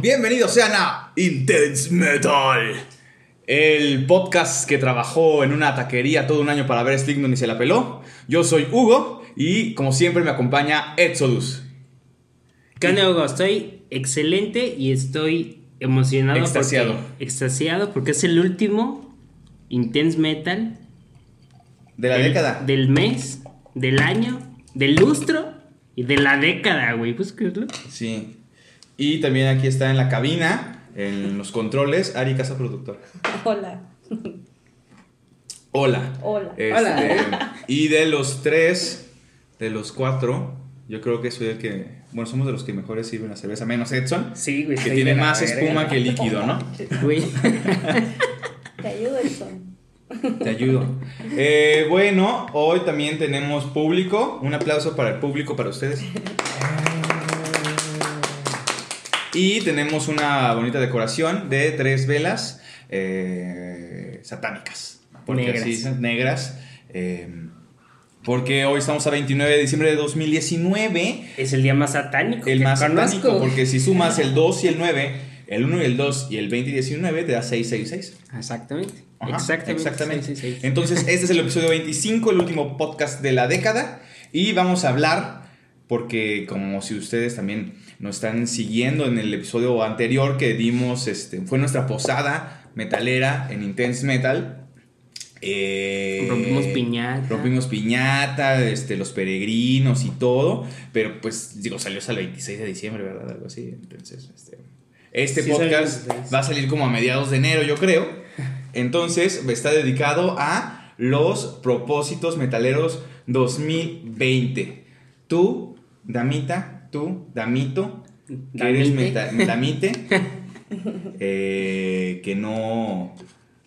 Bienvenidos sean a Intense Metal, el podcast que trabajó en una taquería todo un año para ver Slignon y se la peló. Yo soy Hugo y como siempre me acompaña Exodus. ¿Qué onda, Hugo? Estoy excelente y estoy emocionado. Extasiado. Porque, extasiado porque es el último Intense Metal De la del, década. del mes, del año, del lustro y de la década, güey. Pues creerlo. Sí. Y también aquí está en la cabina, en los controles, Ari Casa Productora. Hola. Hola. Hola. Este, Hola. Y de los tres, de los cuatro, yo creo que soy el que. Bueno, somos de los que mejores sirven la cerveza, menos Edson, Sí, güey. que tiene más verga. espuma que líquido, ¿no? Güey. Te ayudo, Edson. Te ayudo. Eh, bueno, hoy también tenemos público. Un aplauso para el público, para ustedes. Y tenemos una bonita decoración de tres velas eh, satánicas. Porque Negras. así negras. eh, porque hoy estamos a 29 de diciembre de 2019. Es el día más satánico. El que más conozco. satánico, porque si sumas el 2 y el 9, el 1 y el 2 y el 20 y 19, te da 666. Exactamente. Ajá, exactamente. exactamente. Entonces, este es el episodio 25, el último podcast de la década. Y vamos a hablar, porque como si ustedes también nos están siguiendo en el episodio anterior que dimos, este, fue nuestra posada metalera en Intense Metal. Eh, Rompimos piñata. Rompimos piñata, este, los peregrinos y todo. Pero pues, digo, salió hasta el 26 de diciembre, ¿verdad? Algo así. Entonces, este, este Sí, podcast 26. va a salir como a mediados de enero, yo creo. Entonces, está dedicado a los propósitos metaleros 2020. Tú, damita, tú, damito, que eres meta- damite, eh, que no,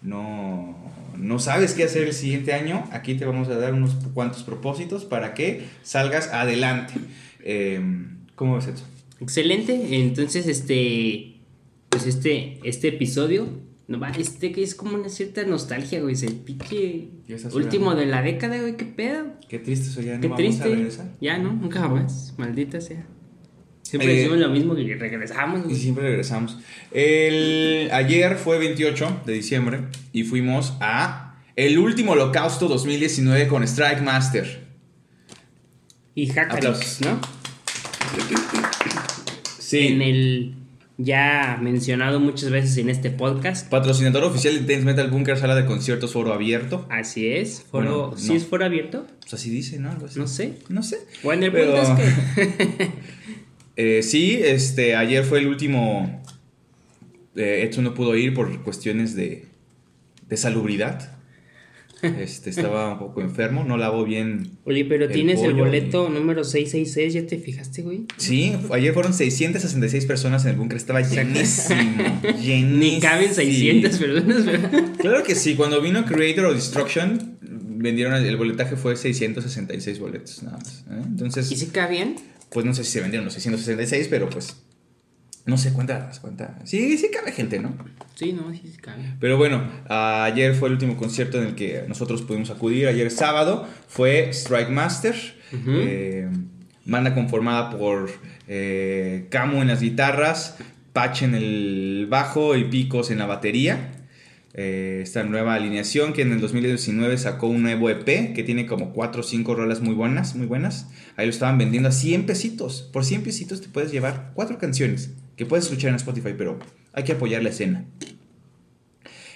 no, no sabes qué hacer el siguiente año, aquí te vamos a dar unos cuantos propósitos para que salgas adelante. Eh, ¿Cómo ves eso? Excelente. Entonces, este. Pues este, este episodio. No va, este que es como una cierta nostalgia, güey. Es el estás último de la década, güey. ¿Qué pedo? Qué triste eso ya, no Qué vamos a triste. regresar. Ya, ¿no? Nunca más. Maldita sea. Siempre Eh, decimos lo mismo y regresamos, Y güey. siempre regresamos. El, ayer fue 28 de diciembre y fuimos a el último holocausto 2019 con Strike Master. Y Hackers. ¿no? Sí. En el ya mencionado muchas veces en este podcast. Patrocinador oficial de Intense Metal Bunker, sala de conciertos, foro abierto. Así es. Foro, Bueno, ¿Sí es foro abierto? Pues así dice, ¿no? Algo así. No sé. No sé. Bueno, el Pero- punto es que. Eh, sí, este, ayer fue el último. Eh, Edson no pudo ir por cuestiones de, de salubridad. Este, estaba un poco enfermo, no lavó bien. Oye, pero El tienes el boleto número 666, ¿ya te fijaste, güey? Sí, ayer fueron 666 personas en el búnker, estaba llenísimo. llenísimo. Ni caben 600 personas, ¿verdad? Claro que sí, cuando vino Creator of Destruction, vendieron el, el boletaje fue 666 boletos nada más. ¿eh? Entonces, ¿Y si cabían? pues no sé si se vendieron los 666, pero pues no sé cuánta, cuánta. Sí, sí cabe gente, ¿no? Sí, no, sí, sí cabían. Pero bueno, ayer fue el último concierto en el que nosotros pudimos acudir. Ayer sábado fue Strike Master, eh, banda conformada por eh, Camu en las guitarras, Patch en el bajo y Picos en la batería. Eh, esta nueva alineación que en el 2019 sacó un nuevo EP que tiene como 4 o 5 rolas muy buenas, muy buenas. Ahí lo estaban vendiendo a 100 pesitos. Por 100 pesitos te puedes llevar 4 canciones que puedes escuchar en Spotify, pero hay que apoyar la escena.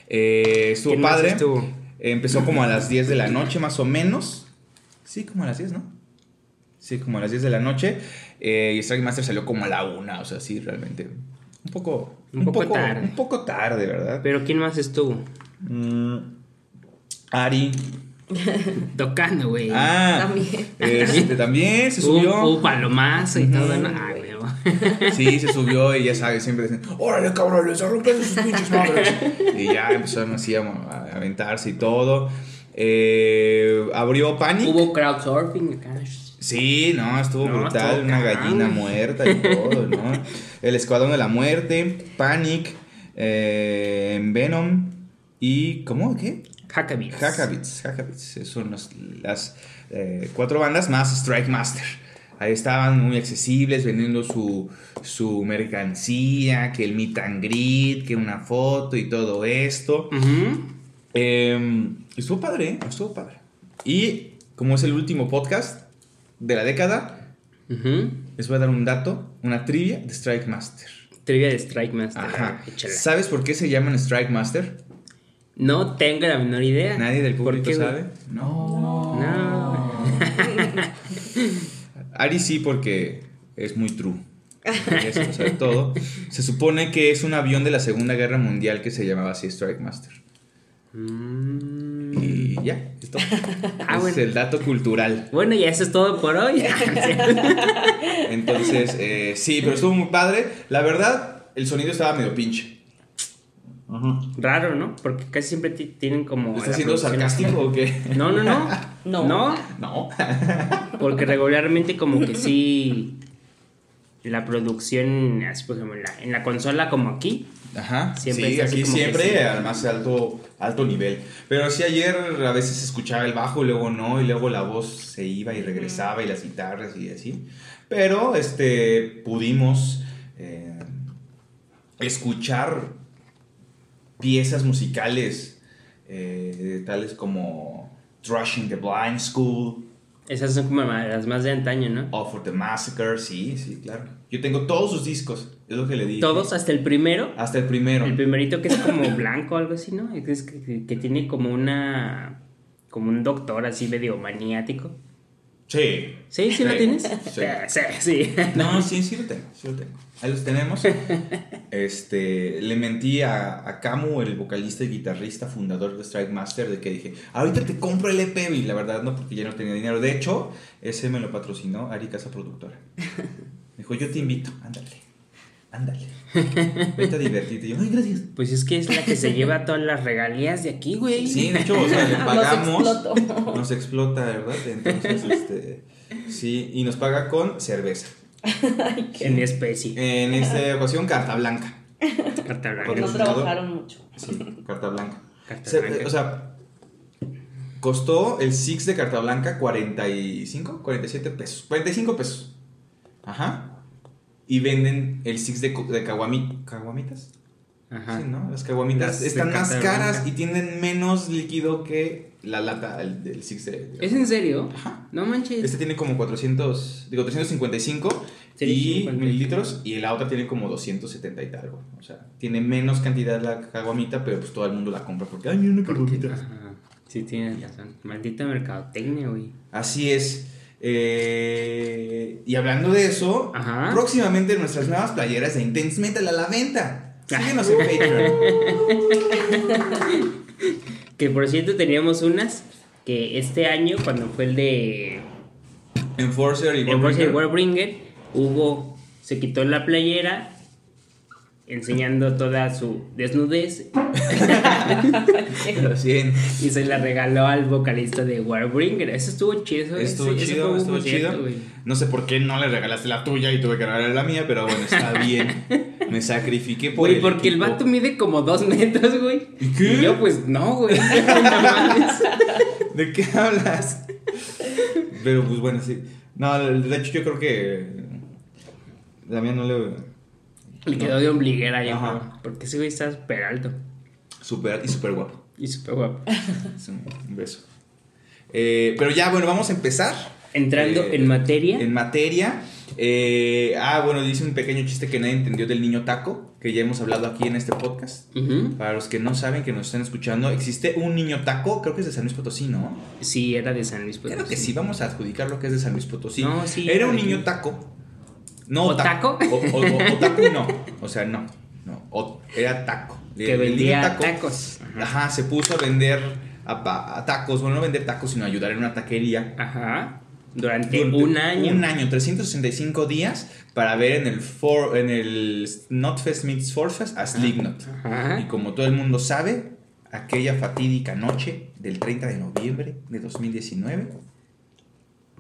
Eh, estuvo ¿Quién más padre. estuvo? Empezó como a las 10 de la noche más o menos. Sí, como a las 10, ¿no? Sí, como a las 10 de la noche. Eh, y Strike Master salió como a la 1, o sea, sí, realmente. Un poco, Un poco tarde. Un poco tarde, ¿verdad? Pero ¿quién más estuvo? Mm, Ari. Tocando, güey. Ah, También. Este, también se subió. Hubo palomazo y todo, ¿no? Ah, Sí, se subió y ya sabes, siempre dicen, órale cabrones, a romper sus pinches madres. Y ya empezaron así a, a aventarse y todo. Eh, abrió Panic. Hubo crowdsurfing acá. Sí, no, estuvo No, brutal. estuvo Una cabrón. gallina muerta y todo, ¿no? El Escuadrón de la Muerte, Panic, eh, Venom y. ¿Cómo? ¿Qué? Hackabits. Hackabits. Hackabits. Son las, las, eh, cuatro bandas más Strike Master. Ahí estaban muy accesibles, vendiendo su, su mercancía, que el meet and greet, que una foto y todo esto. Eh, estuvo padre, ¿eh? estuvo padre. Y como es el último podcast de la década, les voy a dar un dato, una trivia de Strike Master. Trivia de Strike Master. Ajá. Échala. ¿Sabes por qué se llaman Strike Master? No tengo la menor idea. ¿Nadie del ¿Por público sabe? No. No. Ari sí porque es muy true. Eso todo. Se supone que es un avión de la Segunda Guerra Mundial que se llamaba así Strike Master. Mm. Y ya, esto. Ah, es bueno. el dato cultural. Bueno, y eso es todo por hoy. Entonces, eh, sí, pero estuvo muy padre. La verdad, el sonido estaba medio pinche. Raro, ¿no? Porque casi siempre ti- tienen como. ¿Estás siendo sarcástico o qué? No, no, no. No. No, No. porque regularmente como que sí. La producción, así por ejemplo, en la, en la consola como aquí. Ajá. Siempre sí, aquí siempre, sí. además alto, alto nivel. Pero sí, ayer a veces escuchaba el bajo, luego no, y luego la voz se iba y regresaba, y las guitarras y así. Pero este, pudimos eh, escuchar piezas musicales eh, tales como Thrashing the Blind School, Esas son como las más de antaño, ¿no? All for the Massacre, sí, sí, claro. Yo tengo todos sus discos, es lo que le dije. Todos hasta el primero. Hasta el primero. El primerito que es como blanco o algo así, ¿no? Es que, que- que tiene como una. como un doctor así medio maniático. Sí. ¿Sí? ¿Sí, lo tienes? Sí. Sí, sí. No, sí, sí lo tengo, sí lo tengo. Ahí los tenemos. Este, le mentí a, a Camu, el vocalista y guitarrista, fundador de Strike Master, de que dije, ahorita te compro el EP, y la verdad no, porque ya no tenía dinero. De hecho, ese me lo patrocinó Ari Casa Productora. Me dijo, yo te invito, ándale, ándale. Vete a divertirte. Y yo, ay, gracias. Pues es que es la que se lleva todas las regalías de aquí, güey. Sí, de hecho, o sea, le Nos pagamos. explotó. Nos explota, ¿verdad? Entonces, este, sí, y nos paga con cerveza. En especie. En esta ocasión, carta blanca. Carta blanca. Porque No trabajaron mucho. Sí, carta blanca. Carta Se- blanca. O sea, costó el Six de carta blanca 45, 47 pesos. 45 pesos. Ajá. Y venden el Six de, de caguami- caguamitas. Ajá. Sí, ¿no? Las caguamitas Las están más caras y tienen menos líquido que la lata el, del Six de. de- ¿Es en serio? Ajá. No manches. Este tiene como 400, digo 355 y 355. mililitros y la otra tiene como 270 y tal. O sea, tiene menos cantidad la caguamita, pero pues todo el mundo la compra porque, ay, mira una caguamita. Sí, tienes razón. Maldita mercadotecnia, güey. Así es. Eh, y hablando de eso, Ajá. próximamente nuestras nuevas playeras de Intense Metal a la venta. Síguenos en Patreon. Que por cierto teníamos unas que este año, cuando fue el de Enforcer y Enforcer Warbringer. Warbringer, Hugo se quitó la playera enseñando toda su desnudez Lo siento. y se la regaló al vocalista de Warbringer. Eso estuvo chido. Estuvo ese- ese chido, estuvo chido. No sé por qué no le regalaste la tuya y tuve que regalarle la mía, pero bueno, está bien. Me sacrifiqué por Güey, porque el vato mide como dos metros, güey. ¿Y qué? Y yo, pues, no, güey. ¿De qué hablas? Pero pues bueno, sí. No, de hecho yo creo que la mía no le Le quedó de ombliguera ya, Ajá. Porque ese güey está súper alto. super y súper guapo. Y súper guapo. Un, beso. Eh, pero ya, bueno, vamos a empezar. Entrando Eh, en materia. En materia. Eh, ah, bueno, dice un pequeño chiste que nadie entendió del niño taco, que ya hemos hablado aquí en este podcast. Para los que no saben, que nos están escuchando, existe un niño taco, creo que es de San Luis Potosí, ¿no? Sí, era de San Luis Potosí. Claro que sí, vamos a adjudicar lo que es de San Luis Potosí. No, sí, Era un niño taco. No ¿Otaco? O, o, o- otaku no. O sea, no. no. Era taco. Que El vendía taco, tacos. Ajá. Ajá, se puso a vender a, a tacos. Bueno, no vender tacos, sino ayudar en una taquería. Ajá. Durante, Durante un año. Un año, 365 días para ver en el, for, en el Notfest Meets Forfest a Slipknot. Ajá. Y como todo el mundo sabe, aquella fatídica noche del 30 de noviembre de 2019,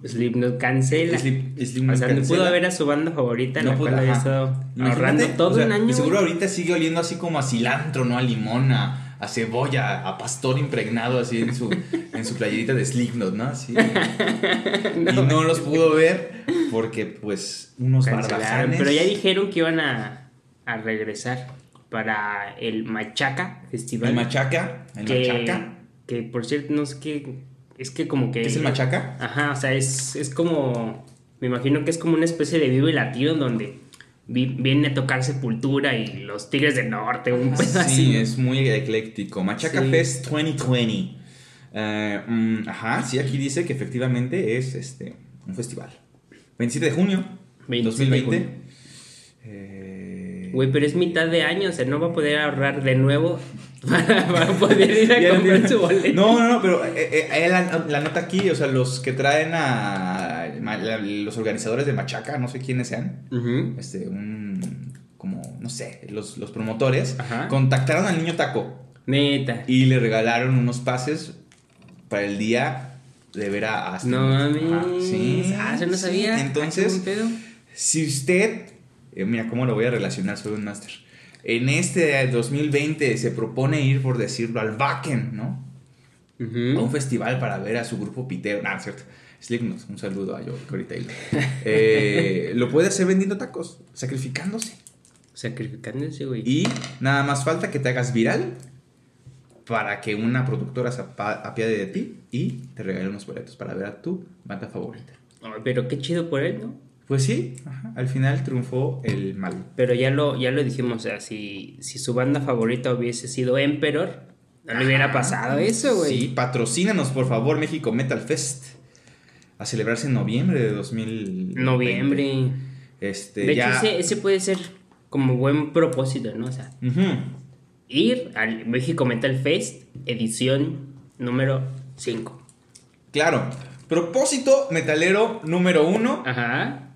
Slipknot cancela. Slip- Slipknot o sea, no pudo ver a su banda favorita, No la pudo, cual había estado ahorrando todo o sea, un año. y seguro ahorita sigue oliendo así como a cilantro, ¿no? A limón, a, a cebolla, a pastor impregnado así en su, en su playerita de Slipknot, ¿no? Así. y no los pudo ver porque, pues, unos barbajanes. Pero ya dijeron que iban a, a regresar para el Machaca Festival. El machaca, el que, machaca. que por cierto, no sé qué. Es que como que. ¿Qué es el machaca? Ajá, o sea, es, es como. Me imagino que es como una especie de vivo y latino donde vi- viene a tocar Sepultura y los Tigres del Norte, un pedo Sí, así. es muy ecléctico. Machaca Sí. Fest 2020. Eh, mm, ajá, sí, aquí dice que efectivamente es este un festival. 27 de junio 27 de 2020. junio. Eh, Güey, pero es mitad de año, o sea, no va a poder ahorrar de nuevo para, para poder ir a comprar su boleto. No, no, no, pero eh, eh, la, la nota aquí, o sea, los que traen a los organizadores de Machaca, no sé quiénes sean, este, un, como, no sé, los, los promotores, Ajá. contactaron al niño taco Neta. y le regalaron unos pases para el día de ver a Aston. No mames. Sí. Ah, eso no sabía. Ah, Entonces, si usted, eh, mira cómo lo voy a relacionar, soy un máster. En este 2020 se propone ir, por decirlo, al Wacken, ¿no? A un festival para ver a su grupo pitero. Es cierto. Slipknot, un saludo a Joe Corey Taylor. Eh, lo puede hacer vendiendo tacos, sacrificándose. Sacrificándose, güey. Y nada más falta que te hagas viral para que una productora se apiade de ti y te regale unos boletos para ver a tu banda favorita. Pero qué chido por él, ¿no? Pues sí, ajá, al final triunfó el mal. Pero ya lo, ya lo dijimos, o sea, si, si su banda favorita hubiese sido Emperor, no le hubiera pasado eso, güey. Sí, patrocínanos por favor México Metal Fest. A celebrarse en noviembre de 2000. Noviembre. Este, de ya. hecho, ese, ese puede ser como buen propósito, ¿no? O sea, ir al México Metal Fest, edición número 5. Claro. Propósito metalero número uno Ajá.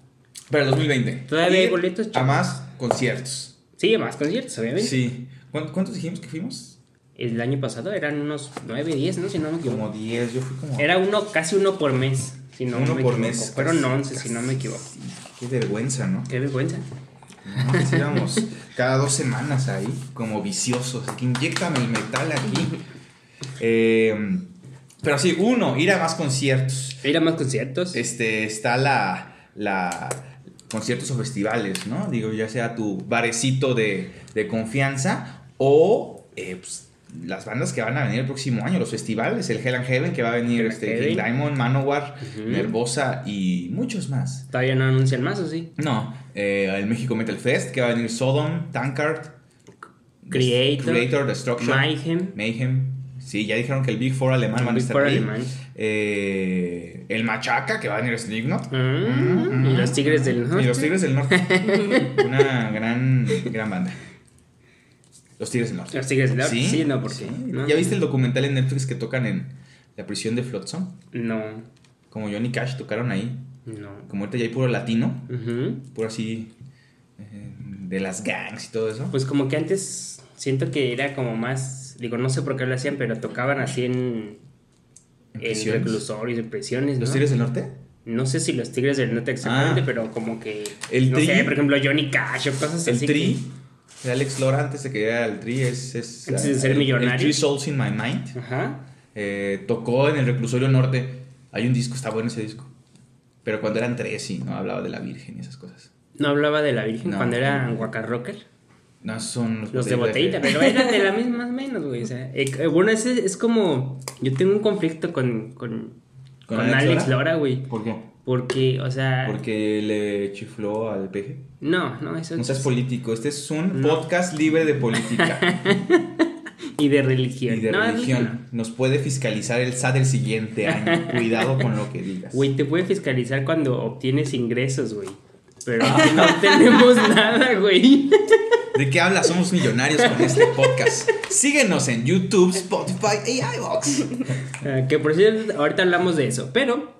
Para el 2020. Todavía hay boletos, A chavos. más conciertos. Sí, más conciertos, obviamente. Sí. ¿Cuán- ¿Cuántos dijimos que fuimos? El año pasado eran unos 9, 10, ¿no? Si no me equivoco. Como 10, yo fui como... Era uno, casi uno por mes, si no Uno me por equivoco. mes. Fueron Casi, 11, si no me equivoco. Qué vergüenza, ¿no? Qué vergüenza. No, íbamos cada dos semanas ahí, como viciosos. Que inyectame el metal aquí. Eh, pero sí, uno, ir a más conciertos. Ir a más conciertos. Este, está la, la conciertos o festivales, ¿no? Digo, ya sea tu barecito de, de confianza o eh, pues, las bandas que van a venir el próximo año, los festivales, el Hell and Heaven que va a venir, este. King Diamond, Manowar. Nervosa y muchos más. Todavía no anuncian más, ¿o sí? No, eh, el México Metal Fest que va a venir Sodom, Tankard, Creator, Creator Destruction, Mayhem. Mayhem. Sí, ya dijeron que el Big Four alemán van a estar ahí. alemán. Eh, el Machaca que va a venir Slipknot. Mm, y los Tigres del Norte. Y los Tigres del Norte. Una gran, gran banda. Los Tigres del Norte. Los Tigres del Norte. Sí, no, porque. no. ¿Ya viste el documental en Netflix que tocan en la prisión de Flotsam? No, Como Johnny Cash tocaron ahí. no. Como ahorita ya hay puro latino. Puro así. eh, de las gangs y todo eso. Pues como que antes siento que era como más. Digo, no sé por qué lo hacían, pero tocaban así en. En reclusorios, en prisiones. ¿Los. Tigres del Norte? No sé si los Tigres del Norte exactamente, Ah. pero como que. El no Tri- sé, por ejemplo, Johnny Cash o cosas El así. Tri. de Alex Lora antes de que era el Tri. Es, es, Antes de ser el- millonario. El Three Souls in My Mind. que- Ajá. Eh, tocó en el reclusorio norte. Hay un disco, está bueno ese disco. Pero cuando eran tres, sí, ¿no? Hablaba de la Virgen y esas cosas. No hablaba de la Virgen No. cuando eran Waka Rocker. No, son los, Los de botellita botellita, pero eran de la misma más o menos, güey. O sea, eh, eh, bueno, ese es como. Yo tengo un conflicto con, con, ¿Con con, Alex Lora? Güey. ¿Por qué? Porque, o sea. Porque le chifló al peje. No, no, eso No seas político. Este es un No. podcast libre de política Y de religión. y de No, religión. Nos puede fiscalizar el SAT el siguiente año. Cuidado con lo que digas. Güey, te puede fiscalizar cuando obtienes ingresos, güey. Pero no tenemos nada, güey. ¿De qué hablas? Somos millonarios con este podcast. Síguenos en YouTube, Spotify y iVoox. Ah, que por cierto, ahorita hablamos de eso. Pero,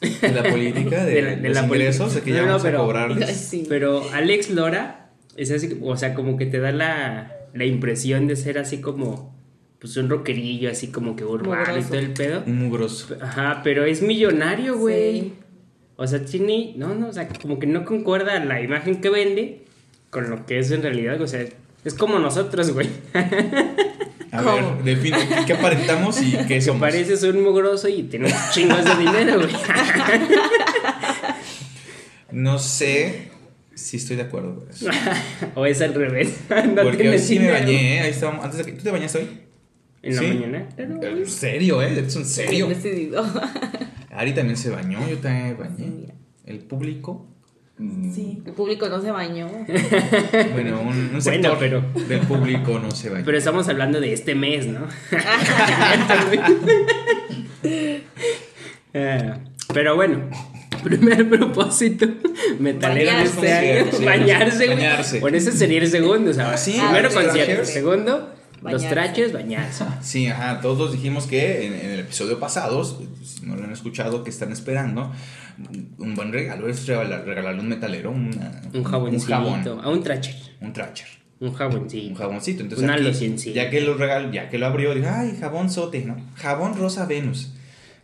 De la política, de, De la- de los la ingresos, de que ya No, vamos pero- a cobrarles. Sí. pero Alex Lora es así, o sea, como que te da la, la impresión de ser así como, pues un rockerillo, así como que urbano y todo el pedo. Mugroso. Ajá, pero es millonario, güey. Sí. O sea, tiene, no, no, o sea, como que no concuerda la imagen que vende con lo que es en realidad, o sea, es como nosotros, güey. A ¿Cómo? ver, define ¿qué- aparentamos y qué somos. Pareces un mugroso y tienes chingos de dinero, güey. No sé si estoy de acuerdo con eso. o es al revés. No Porque hoy sí me dinero. bañé, ¿eh? Ahí estábamos. Antes de que. ¿Tú te bañaste hoy? En la ¿Sí? mañana. En serio, ¿eh? Es en serio. Decidido. Ari también se bañó, yo también me bañé. El público. Sí, el público no se bañó. Bueno, un, un Bueno, sector pero- del público no se bañó. Pero estamos hablando de este mes, ¿no? Ah, Pero bueno, primer propósito metalero de este Bañarse. año, bañarse, bañarse. Bueno, ese sería el segundo, o sea, Ah, sí, primero concierto, trashers. Los traches, bañarse. Sí, ajá, todos dijimos que en, en el episodio pasado, si no lo han escuchado, que están esperando, un buen regalo es regalar- regalarle un metalero una- Un jaboncito, jabón, a un tracher, un tracher, un jaboncito. un jaboncito. Entonces, aquí, ya que lo regal, ya que lo abrió, dije, ay, jabón sote, ¿no? Jabón rosa Venus.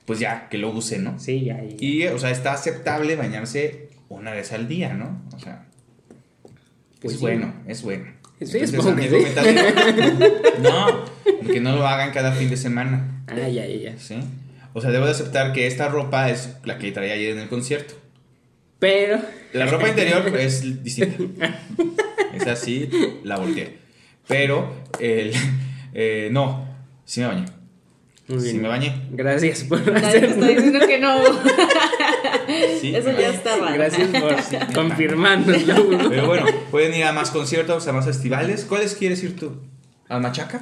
Pues ya, que lo use, ¿no? Sí, ya, ya. Y, o sea, está aceptable bañarse una vez al día, ¿no? O sea, Pues es sí. bueno, es bueno. Sí, Entonces, que sí. no, que no lo hagan cada fin de semana. Ah, ya, ya, ya. ¿sí? O sea, debo de aceptar que esta ropa es la que traía ayer en el concierto. Pero, La ropa interior es distinta. Es así, la volteé. Pero, el, eh, no, sí me bañé. Muy Sí bien. me bañé. Gracias por Nadie te hacer. está diciendo que no. Sí, Eso ya raro. Gracias por confirmárnoslo, güey. Pero bueno, pueden ir a más conciertos, a más festivales. ¿Cuáles quieres ir tú? ¿Al Machaca?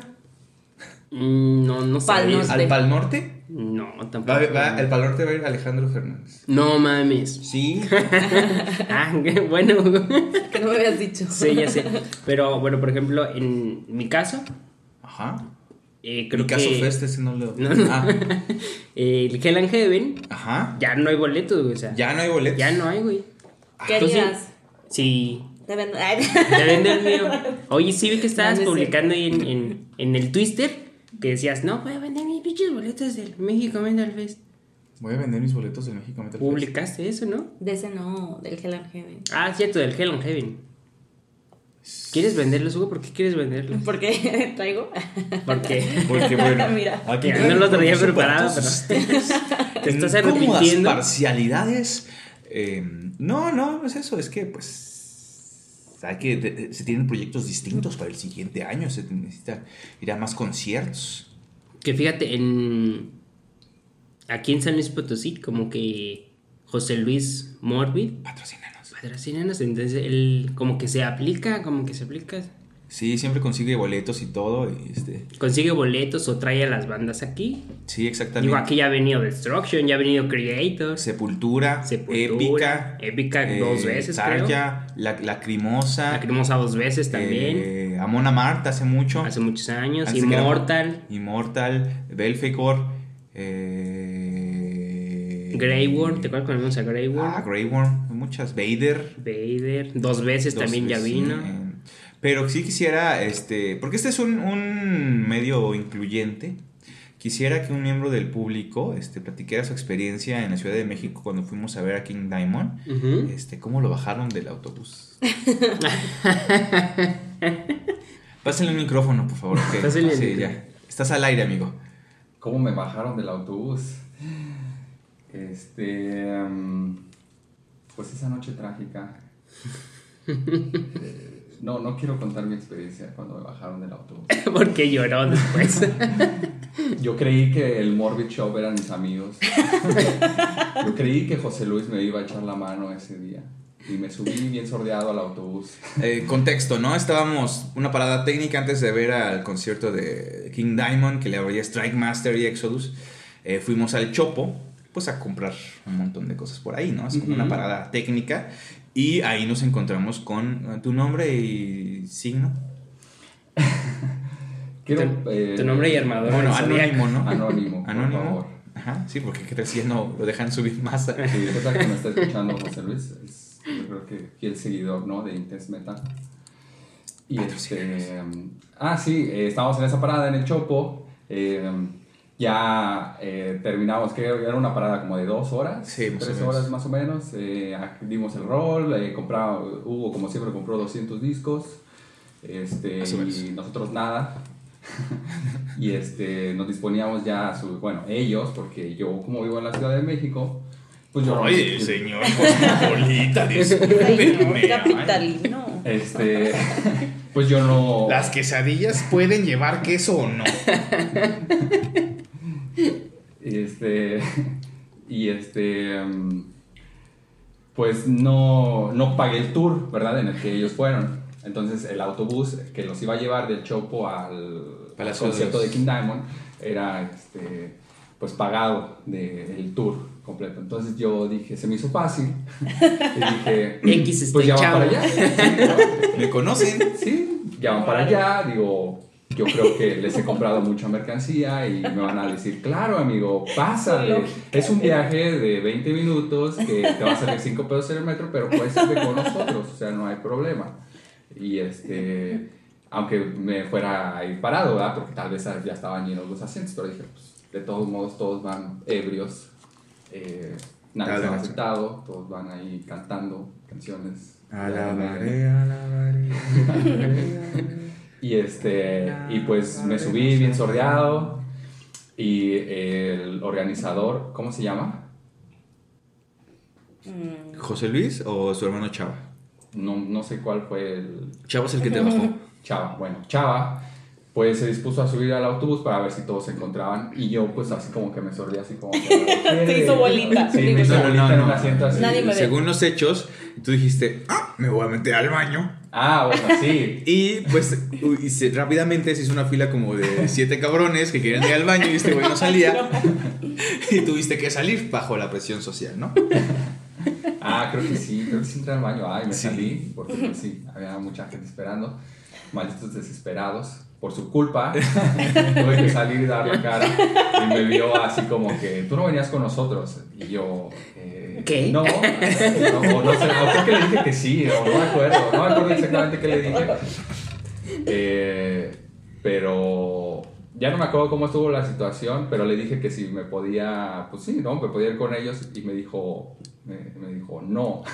Mm, No, no. Norte. ¿Al Pal Norte? No, tampoco. Va, va- el Pal Norte va a ir Alejandro Fernández. No mames. Sí. Ah, qué bueno. Que no me habías dicho. Sí, ya sé. Pero bueno, por ejemplo, en mi caso, Ajá. Eh, creo Mi caso que Fest, ese no lo. No, no. Ah, el Hell and Heaven ajá. ya no hay boletos, güey. O sea, Ya no hay boletos. ya no hay, güey. ¿Qué Tú sí- harías? Sí. Te vendo- Ay. Te vendo el mío. Oye, sí vi que estabas No, no es publicando ahí en, en, en el Twister que decías, no, voy a vender mis pinches boletos del México Metal Fest. Voy a vender mis boletos del México Metal Fest. Publicaste eso, ¿no? De ese no, del Hell and Heaven. Ah, cierto, del Hell and Heaven. ¿Quieres venderlos, Hugo? ¿Por qué quieres venderlos? ¿Por qué traigo? Porque Porque bueno, Mira. aquí Ya, traigo no lo traía preparado, pero- te estás arrepintiendo. parcialidades. Eh, no, no, no es eso, es que pues hay que de- se tienen proyectos distintos para el siguiente año, se necesita ir a más conciertos. Que fíjate, en. Aquí en San Luis Potosí, como que José Luis Morbid, Patrocínanos. Patrocínanos, entonces él como que se aplica, como que se aplica. Sí, siempre consigue boletos y todo y este, Consigue boletos o trae a las bandas aquí. sí, exactamente. Digo, aquí ya ha venido Destruction, ya ha venido Creators, Sepultura, Sepultura, Épica, Épica dos veces, creo. Tarja, la, Lacrimosa, Lacrimosa dos veces también, eh, Amon Amarth hace mucho, hace muchos años, Antes Immortal, Immortal, Belfegor, eh, Grey Worm, ¿te acuerdas cuando vimos a Grey Worm? Ah, Grey Worm, muchas, Vader. Vader, dos veces dos también ya vino. sí, eh, pero sí quisiera, este, porque este es un, un medio incluyente. Quisiera que un miembro del público este, platicara su experiencia en la Ciudad de México cuando fuimos a ver a King Diamond. Este, cómo lo bajaron del autobús. Pásenle un micrófono, por favor. que- Pásenle sí, ya. Estás al aire, amigo. ¿Cómo me bajaron del autobús? Este. Pues esa noche trágica. Eh, no, no quiero contar mi experiencia cuando me bajaron del autobús. Porque lloró después. Yo creí que el Morbid Show eran mis amigos. Yo creí que José Luis me iba a echar la mano ese día. Y me subí bien sordeado al autobús. Eh, contexto, ¿no? Estábamos una parada técnica antes de ver al concierto de King Diamond que le abría Strike Master y Exodus. Eh, fuimos al Chopo, pues a comprar un montón de cosas por ahí, ¿no? Es como una parada técnica. Y ahí nos encontramos con eh, tu nombre y signo. Quiero, tu, eh, tu nombre y armadura. Bueno, anónimo, ¿no? Anónimo, por Anónimo. favor. Ajá, sí, porque qué tal si ya no lo dejan subir más. a- Sí, creo que me está escuchando José Luis. Es, yo creo que fiel seguidor, ¿no? De Intense Metal. Y este. um, ah, sí, eh, estábamos en esa parada en el Chopo. eh, ya eh, terminamos, creo que era una parada como de dos horas. Sí, tres horas más o menos. eh, dimos el rol. Eh, compraba, Hugo, como siempre, compró 200 discos. Este, y nosotros nada. y este, nos disponíamos ya a su, bueno, ellos, porque yo como vivo en la Ciudad de México, pues yo... Oye, señor cosmopolita, discúlpeme. capitalino. Este, pues yo no... ¿Las quesadillas pueden llevar queso o no? Este, y este, mm, pues no, no pagué el tour, ¿verdad? En el que ellos fueron. Entonces el autobús que los iba a llevar del Chopo al, al de concierto de King Diamond era este, pues pagado del tour completo. Entonces yo dije, se me hizo fácil. Y dije, X pues ya van para allá. ¿Me conocen? Sí, ya van para allá, digo, yo creo que les he comprado mucha mercancía y me van a decir, claro, amigo, pásale. Es un viaje de 20 minutos que te va a salir 5 pesos en el metro, pero puedes irte con nosotros, o sea, no hay problema. Y este, aunque me fuera a ir parado, ¿verdad? Porque tal vez ya estaban llenos los asientos, pero dije, pues, de todos modos, todos van ebrios, eh, nadie se ha Adelante. aceptado, todos van ahí cantando canciones. Alabaré, alabaré. Y este, y pues me subí bien sordeado. Y el organizador, ¿cómo se llama? Mm, ¿José Luis o su hermano Chava? No, no sé cuál fue el Chava es el que te bajó. Chava. Bueno, Chava, pues se dispuso a subir al autobús para ver si todos se encontraban. Y yo, pues así como que me sordí, así como que. Te hizo bolita. Sí, me hizo No, bolita no, en no. un asiento así. Nadie me ve. Según los hechos, tú dijiste, ah, me voy a meter al baño. Ah, bueno, sí. Y pues y se- rápidamente se hizo una fila como de siete cabrones que querían ir al baño y este güey no salía. Y tuviste que salir bajo la presión social, ¿no? Ah, creo que sí, creo que sí entré al baño. Ay, me Sí. salí, porque pues, sí, había mucha gente esperando. Malditos desesperados. Por su culpa, tuve que salir y dar la cara. Y me vio así como que, tú no venías con nosotros. Y yo, eh, ¿Qué? No, no, no sé, o creo que le dije que sí, o no me acuerdo, no me acuerdo exactamente qué le dije. Eh, pero ya no me acuerdo cómo estuvo la situación, pero le dije que si me podía, pues sí, ¿no? Me podía ir con ellos y me dijo, me, me dijo, no.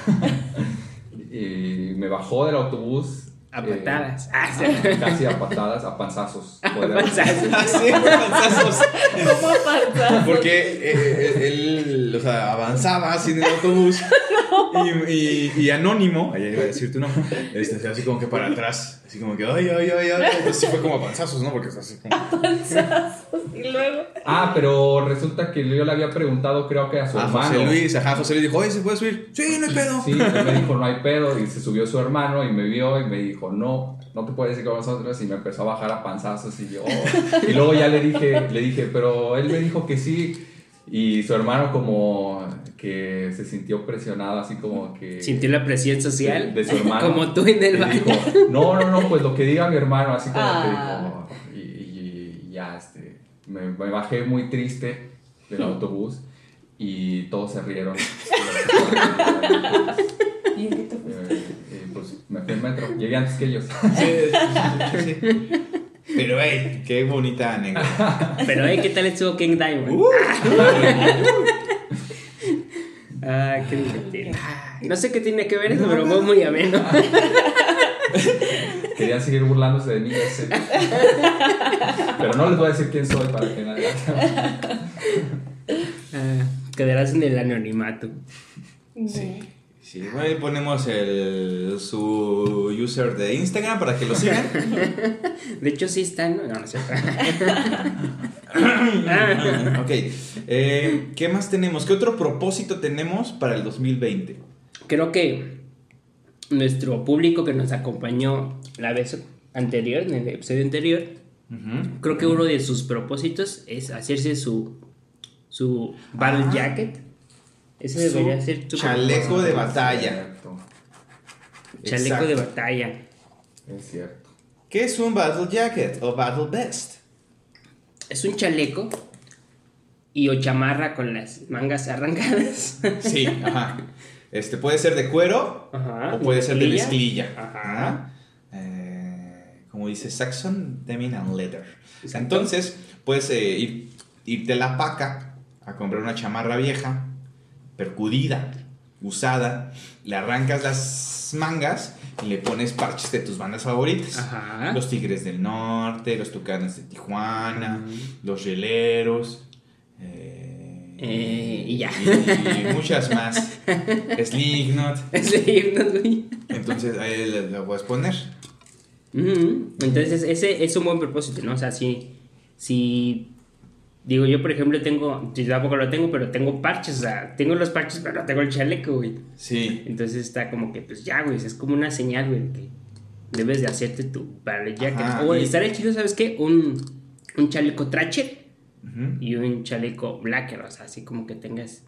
y me bajó del autobús. A eh, patadas. Ah, sí. casi a patadas, a panzazos. A panzazos. Así, panzazos. Porque eh, él, o sea, avanzaba así en el autobús y, y, y anónimo, ahí iba a decir tu nombre, este, así como que para atrás, así como que, ay, ay, ay, ay, entonces sí fue como a panzazos, ¿no? Porque es así como... Y luego. Ah, pero resulta que yo le había preguntado, creo que a su A hermano. Ah, José Luis, ajá, José Luis dijo, oye, ¿se puede subir? Sí, no hay pedo. Sí, él me dijo, no hay pedo, y se subió su hermano y me vio y me dijo, no, no te puedes ir con nosotros, y me empezó a bajar a panzazos y yo, y luego ya le dije, le dije, pero él me dijo que sí, y su hermano como que se sintió presionado, así como que... Sintió la presión social. de, de su hermano. Como tú en el baño. dijo, no, no, no, pues lo que diga mi hermano, así como Ah. que dijo, y, y- y ya, este, me, me bajé muy triste del autobús y todos se rieron. ¿Y en qué te fuiste? Eh, eh, pues me fui en metro, llegué antes que ellos. Sí, sí, sí, sí. Pero, hey, qué bonita anécdota. Pero, eh, ¿qué tal estuvo King Diamond? Uh. Ah, qué divertido. No sé qué tiene que ver eso, pero fue muy ameno. Querían seguir burlándose de mí. Pero no les voy a decir quién soy para que nadie. Ah, quedarás en el anonimato. Sí. Sí, bueno, ahí ponemos el, su user de Instagram para que lo sigan. De hecho, sí está, ¿no? No, sé. ok, eh, ¿qué más tenemos? ¿Qué otro propósito tenemos para el 2020? Creo que nuestro público que nos acompañó la vez anterior, en el episodio anterior, creo que uno de sus propósitos es hacerse su, su battle Ah. jacket. Ese debería ser tu chaleco de batalla. Chaleco Exacto. de batalla. es cierto. ¿Qué es un Battle Jacket o Battle Vest? Es un chaleco y o chamarra con las mangas arrancadas. Sí, ajá. Este puede ser de cuero Ajá, o puede ser de mezclilla. Ajá. Eh, como dice Saxon, Denim and Leather. Exacto. Entonces, puedes eh, ir, irte a la paca a comprar una chamarra vieja, percudida, usada, le arrancas las mangas y le pones parches de tus bandas favoritas. Ajá. Los Tigres del Norte, los Tucanes de Tijuana, los Rieleros. eh, Eh, y ya. Y, muchas más. Slipknot. Sí, no, güey. Entonces ahí le- lo puedes poner. Entonces, ese es un buen propósito, ¿no? O sea, si, si digo, yo por ejemplo tengo, yo tampoco lo tengo, pero tengo parches, o sea, tengo los parches, pero no tengo el chaleco, güey. Sí. Entonces está como que, pues ya, güey, es como una señal, güey, que debes de hacerte tu barrel jacket. Ajá, o y- estaría chido, ¿sabes qué? Un, un chaleco tracher y un chaleco blacker, o sea, así como que tengas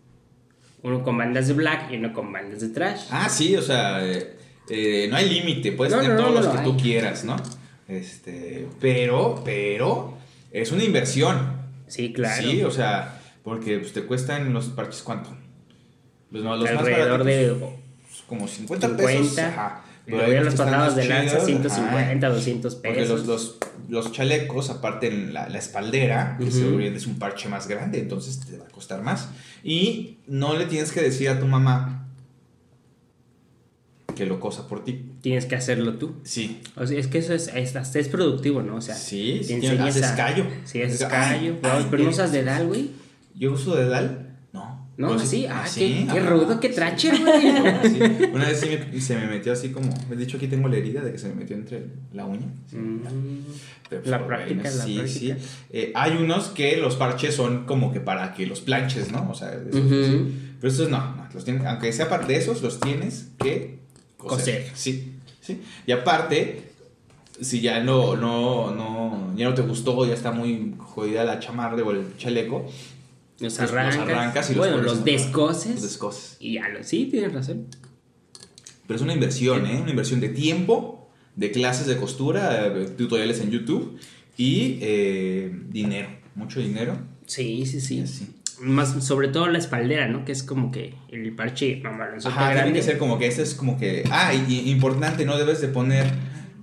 uno con bandas de black y uno con bandas de trash. Ah, sí, o sea, eh, eh, no hay límite, puedes No, tener no, todos los lo que hay. tú quieras, ¿no? Este, pero, pero, es una inversión. Sí, claro. Sí, o sea, porque pues, te cuestan los parches, ¿cuánto? Los, no- los más Alrededor de como 50, pesos. 50. Ajá. Y Pero hay los que pasados de lanza, chidos, 150, ajá. 200 Porque pesos. los, los, los chalecos, aparte en la, la espaldera, que Ujú. seguramente es un parche más grande, entonces te va a costar más. Y no le tienes que decir a tu mamá que lo cosa por ti. Tienes que hacerlo tú. Sí. O sea, es que eso es, es, es productivo, ¿no? O sea, Sí, sí, haces callo. Sí, haces callo. pero no usas dedal, güey. ¿Yo uso dedal? No. No, Pues, así. Ah, así, qué, qué rudo, qué tracher, güey. Sí. Una vez sí me- se me metió así como. He dicho aquí tengo la herida de que se me metió entre la uña. Mm. Pero, La pues, práctica, la sí, práctica. sí. Eh, hay unos que los parches son como que para que los planches, ¿no? O sea, esos, sí. Pero esos no, no, los tienes, aunque sea parte de esos, los tienes que coser. Coser. Sí, sí. Y aparte, si ya no, no, no, ya no te gustó, ya está muy jodida la chamarra o el chaleco, Los los- los arrancas. y los bueno, los en- descoses. los descoses. Y ya lo. Sí, tienes razón. Pero es una inversión, ¿eh? Una inversión de tiempo, de clases de costura, tutoriales en YouTube y eh, dinero, mucho dinero. Sí, sí, Y sí. así. Más, sobre todo la espaldera, ¿no? Que es como que el parche mamalón Ajá, tiene que ser como que este es como que. Ah, y, y importante, no debes de poner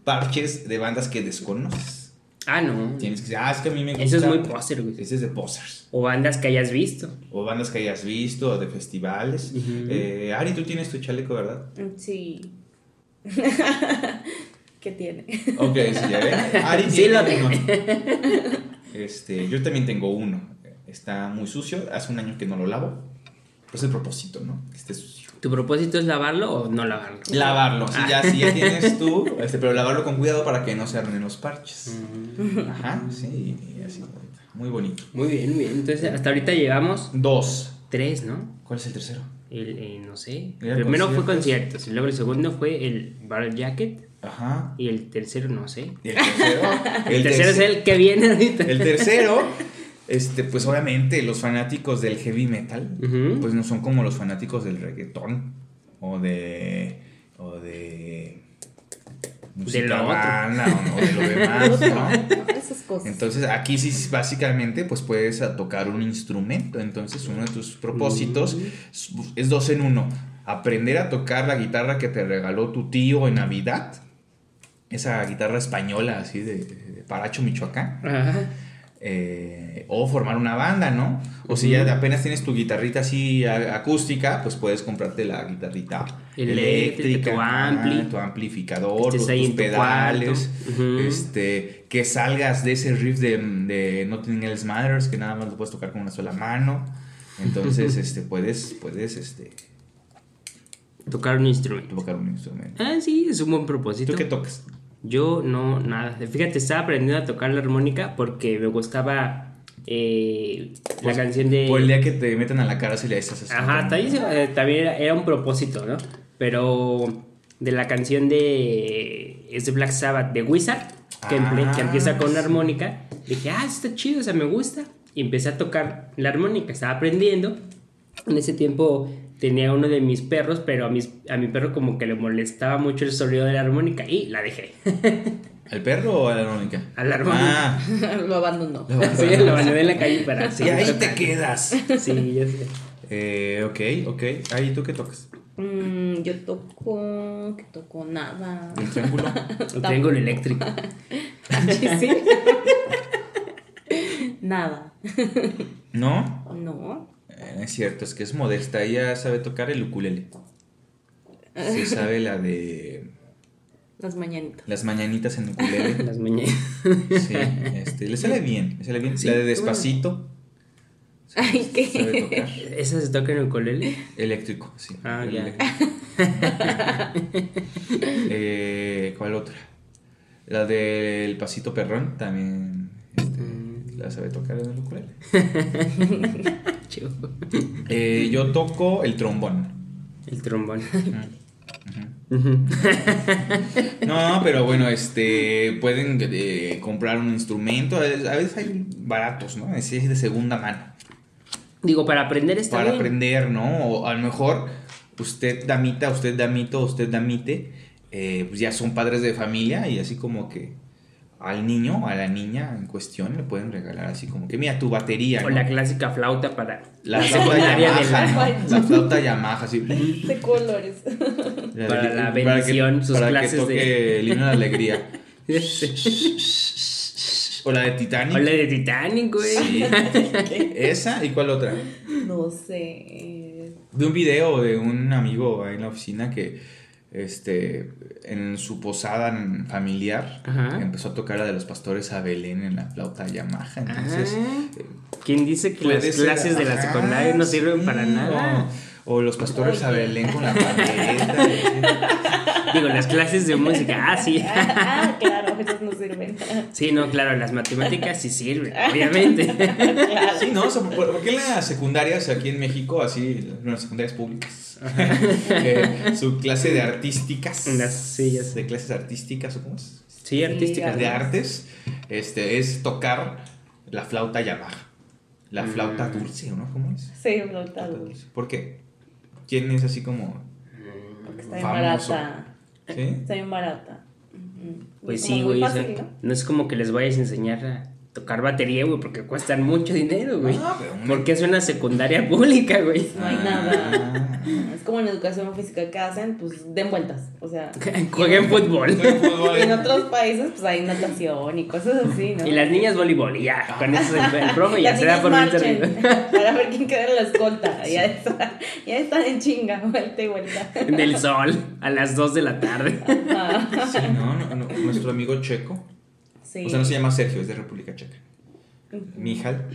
parches de bandas que desconoces. Ah, no. Tienes que decir, ah, es que a mí me gusta. Eso es muy poser, güey. Ese es de posers. O bandas que hayas visto. O bandas que hayas visto, o de festivales. Eh, Ari, tú tienes tu chaleco, ¿verdad? Sí. ¿Qué tiene? Ok, sí, ya ven. Ari Sí, tiene lo uno. Este, yo también tengo uno. Está muy sucio. Hace un año que no lo lavo. Pues el propósito, ¿no? Que esté sucio. ¿Tu propósito es lavarlo o no lavarlo? Lavarlo, sí, Ah. ya, sí, ya tienes tú, este, pero lavarlo con cuidado para que no se arruinen los parches. Mm. Ajá, sí, y así. Muy bonito. Muy bien, muy bien. Entonces, hasta ahorita llevamos Dos. tres, ¿no? ¿Cuál es el tercero? El, eh, no sé. Era Primero fue conciertos. y luego el segundo fue el Barrel Jacket, Ajá. y el tercero no sé. Y el tercero. El, tercero es el que viene ahorita. El tercero, este, pues obviamente los fanáticos del heavy metal, pues no son como los fanáticos del reggaetón o de. o de. música lo otro. urbana, o, o de lo demás, ¿no? Esas cosas. Entonces aquí sí básicamente pues puedes tocar un instrumento. Entonces uno de tus propósitos es- es dos en uno. Aprender a tocar la guitarra que te regaló tu tío en Navidad. Esa guitarra española así de, de Paracho, Michoacán. Ajá. Eh, o formar una banda, ¿no? O si ya apenas tienes tu guitarrita así acústica, pues puedes comprarte la guitarrita Eléctrica, tu ampli. tu amplificador, tus, tu pedales, este, que salgas de ese riff de, de Nothing Else Matters, que nada más lo puedes tocar con una sola mano. Entonces, este, puedes, puedes, este, Tocar un instrumento. tocar un instrumento. Ah, sí, es un buen propósito. ¿Tú qué tocas? Yo no, nada. Fíjate, estaba aprendiendo a tocar la armónica porque me gustaba eh, la Pues, canción de... O el día que te metan a la cara si le estás así. Ajá, hasta ahí se- eh, también era, era un propósito, ¿no? Pero de la canción de... Es de Black Sabbath, de Wizard, que, emple- Ah, que empieza con una armónica. Dije, ah, está chido, o sea, me gusta. Y empecé a tocar la armónica, estaba aprendiendo. En ese tiempo tenía uno de mis perros, pero a, mis, a mi perro como que le molestaba mucho el sonido de la armónica y la dejé. ¿Al perro o a la armónica? A la armónica. Ah, Lo abandonó. Sí, lo abandoné en la calle para y ahí te quedas. Sí, ya sé. Eh, ok, ok. Ahí tú qué tocas? Mm, yo toco. que toco? Nada. El triángulo. Un triángulo eléctrico. sí. Nada. ¿No? No. Eh, es cierto, es que es modesta. Ella sabe tocar el ukulele. Se sabe la de. Las mañanitas. Las mañanitas en ukulele. Las mañanas. Sí, este, le sale bien, le sale bien. Sí, la de despacito. Ay, ¿qué? Sabe tocar. ¿Esa se toca en el ukulele? Eléctrico, sí. Ah, el ya. eléctrico. Eh, ¿Cuál otra? La del pasito perrón también este, Mm. la sabe tocar en el ukulele. Chivo. Eh, yo toco el trombón. El trombón. Ujú. No, pero bueno, este pueden eh, comprar un instrumento. A veces hay baratos, ¿no? Es es de segunda mano. Digo, para aprender está para bien. aprender, ¿no? O a lo mejor usted damita, usted damito, usted damite, eh, pues ya son padres de familia y así como que al niño o a la niña en cuestión le pueden regalar así como que mira tu batería, O ¿no? la clásica flauta para La la flauta secundaria de Yamaha, la... ¿no? La flauta Yamaha, así. De colores. Para la bendición, sus para clases que toque de- el himno de la alegría. O la de Titanic. Hola de Titanic, güey. Sí. Esa y cuál otra. No sé. de un video de un amigo ahí en la oficina que este en su posada familiar Ajá. empezó a tocar la de los pastores a Belén en la flauta Yamaha entonces Ah, eh, ¿Quién dice que las ser- clases de la secundaria no sirven sí, para nada? O los pastores a Belén con la paleta Digo, las clases de música, ah, sí. Ah, claro, esas no sirven. Sí, no, claro, las matemáticas sí sirven, obviamente. Claro. sí no o sea, ¿por, qué en las secundarias aquí en México así las secundarias públicas eh, su clase de artísticas Las- sí, ya sé. de clases artísticas o cómo es Sí, artísticas. de artes este, es tocar la flauta Yamaha. La flauta Mm. dulce, ¿no? ¿Cómo es? Sí, Flauta dulce. ¿Por qué? ¿Quién es así como... Porque está bien Famoso. barata. ¿Sí? Está bien barata. Ujú. Pues Como sí, muy güey. fácil, ¿no? no es como que les vayas a enseñar a tocar batería, güey, porque cuestan mucho dinero, güey. Ah, Porque es una secundaria pública, güey. No hay Ah. nada. Es como en educación física que hacen, pues den vueltas. O sea, Jueguen fútbol. en otros países, pues hay natación y cosas así, ¿no? Y las niñas voleibol, y ya. Con eso el, el profe ya se da por servido. Para ver quién queda en la escolta. Ya, está, ya están en chinga, vuelta y vuelta. Del sol, a las 2 de la tarde. Ah, Sí, no, no, no, Nuestro amigo checo. Sí. O sea, no se llama Sergio, es de República Checa. Mijal,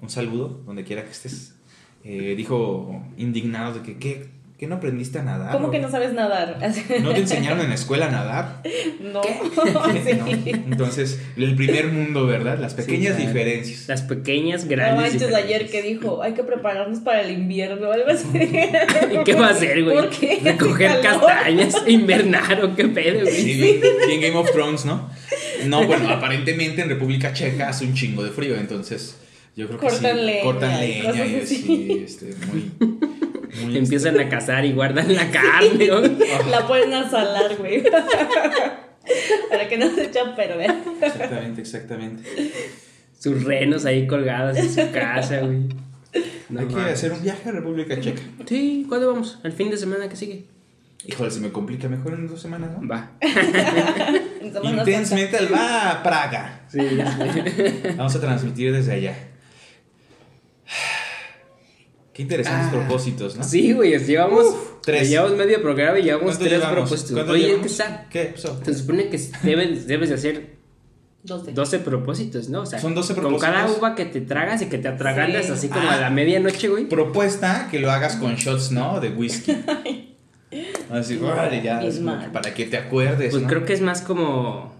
un saludo, donde quiera que estés. Eh, dijo indignado de que, ¿qué? ¿Qué no aprendiste a nadar? ¿Cómo o- que no sabes nadar? ¿No te enseñaron en la escuela a nadar? No. No. Entonces, el primer mundo, ¿verdad? Las pequeñas diferencias. Las pequeñas, No grandes. manches, diferencias. ayer que dijo, hay que prepararnos para el invierno o algo así. ¿Y qué va a hacer, güey? ¿Por qué? Recoger castañas, invernar o qué pedo, güey. Sí, bien Game of Thrones, ¿no? No, bueno, aparentemente en República Checa hace un chingo de frío, entonces yo creo que Cortan sí, leña cortan leña y así. este, muy, muy Empiezan a cazar y guardan la carne. La ponen a salar, güey. Para que no se eche a perder. Exactamente, exactamente. Sus renos ahí colgados en su casa, güey. No Hay que hacer un viaje a República Checa. Sí, ¿cuándo vamos? ¿El fin de semana que sigue? Híjole, se me complica mejor en dos semanas, ¿no? Va. Intense. Metal va a Praga. Sí, sí. Vamos a transmitir desde allá. Qué interesantes Ah, propósitos, ¿no? Sí, güey, llevamos, Uf, tres. llevamos medio programa y llevamos ¿Cuánto tres llevamos? propósitos. ¿Cuánto Oye? ¿qué está? ¿Qué pasó? Se supone que debes, debes de hacer Doce. 12 propósitos, ¿no? O sea, Son 12 Con cada propósitos. uva que te tragas y que te atragantas Sí. así como Ah. a la medianoche, güey. Propuesta que lo hagas con shots, ¿no? De whisky. Así, ya, para que te acuerdes, Pues ¿no? creo que es más como.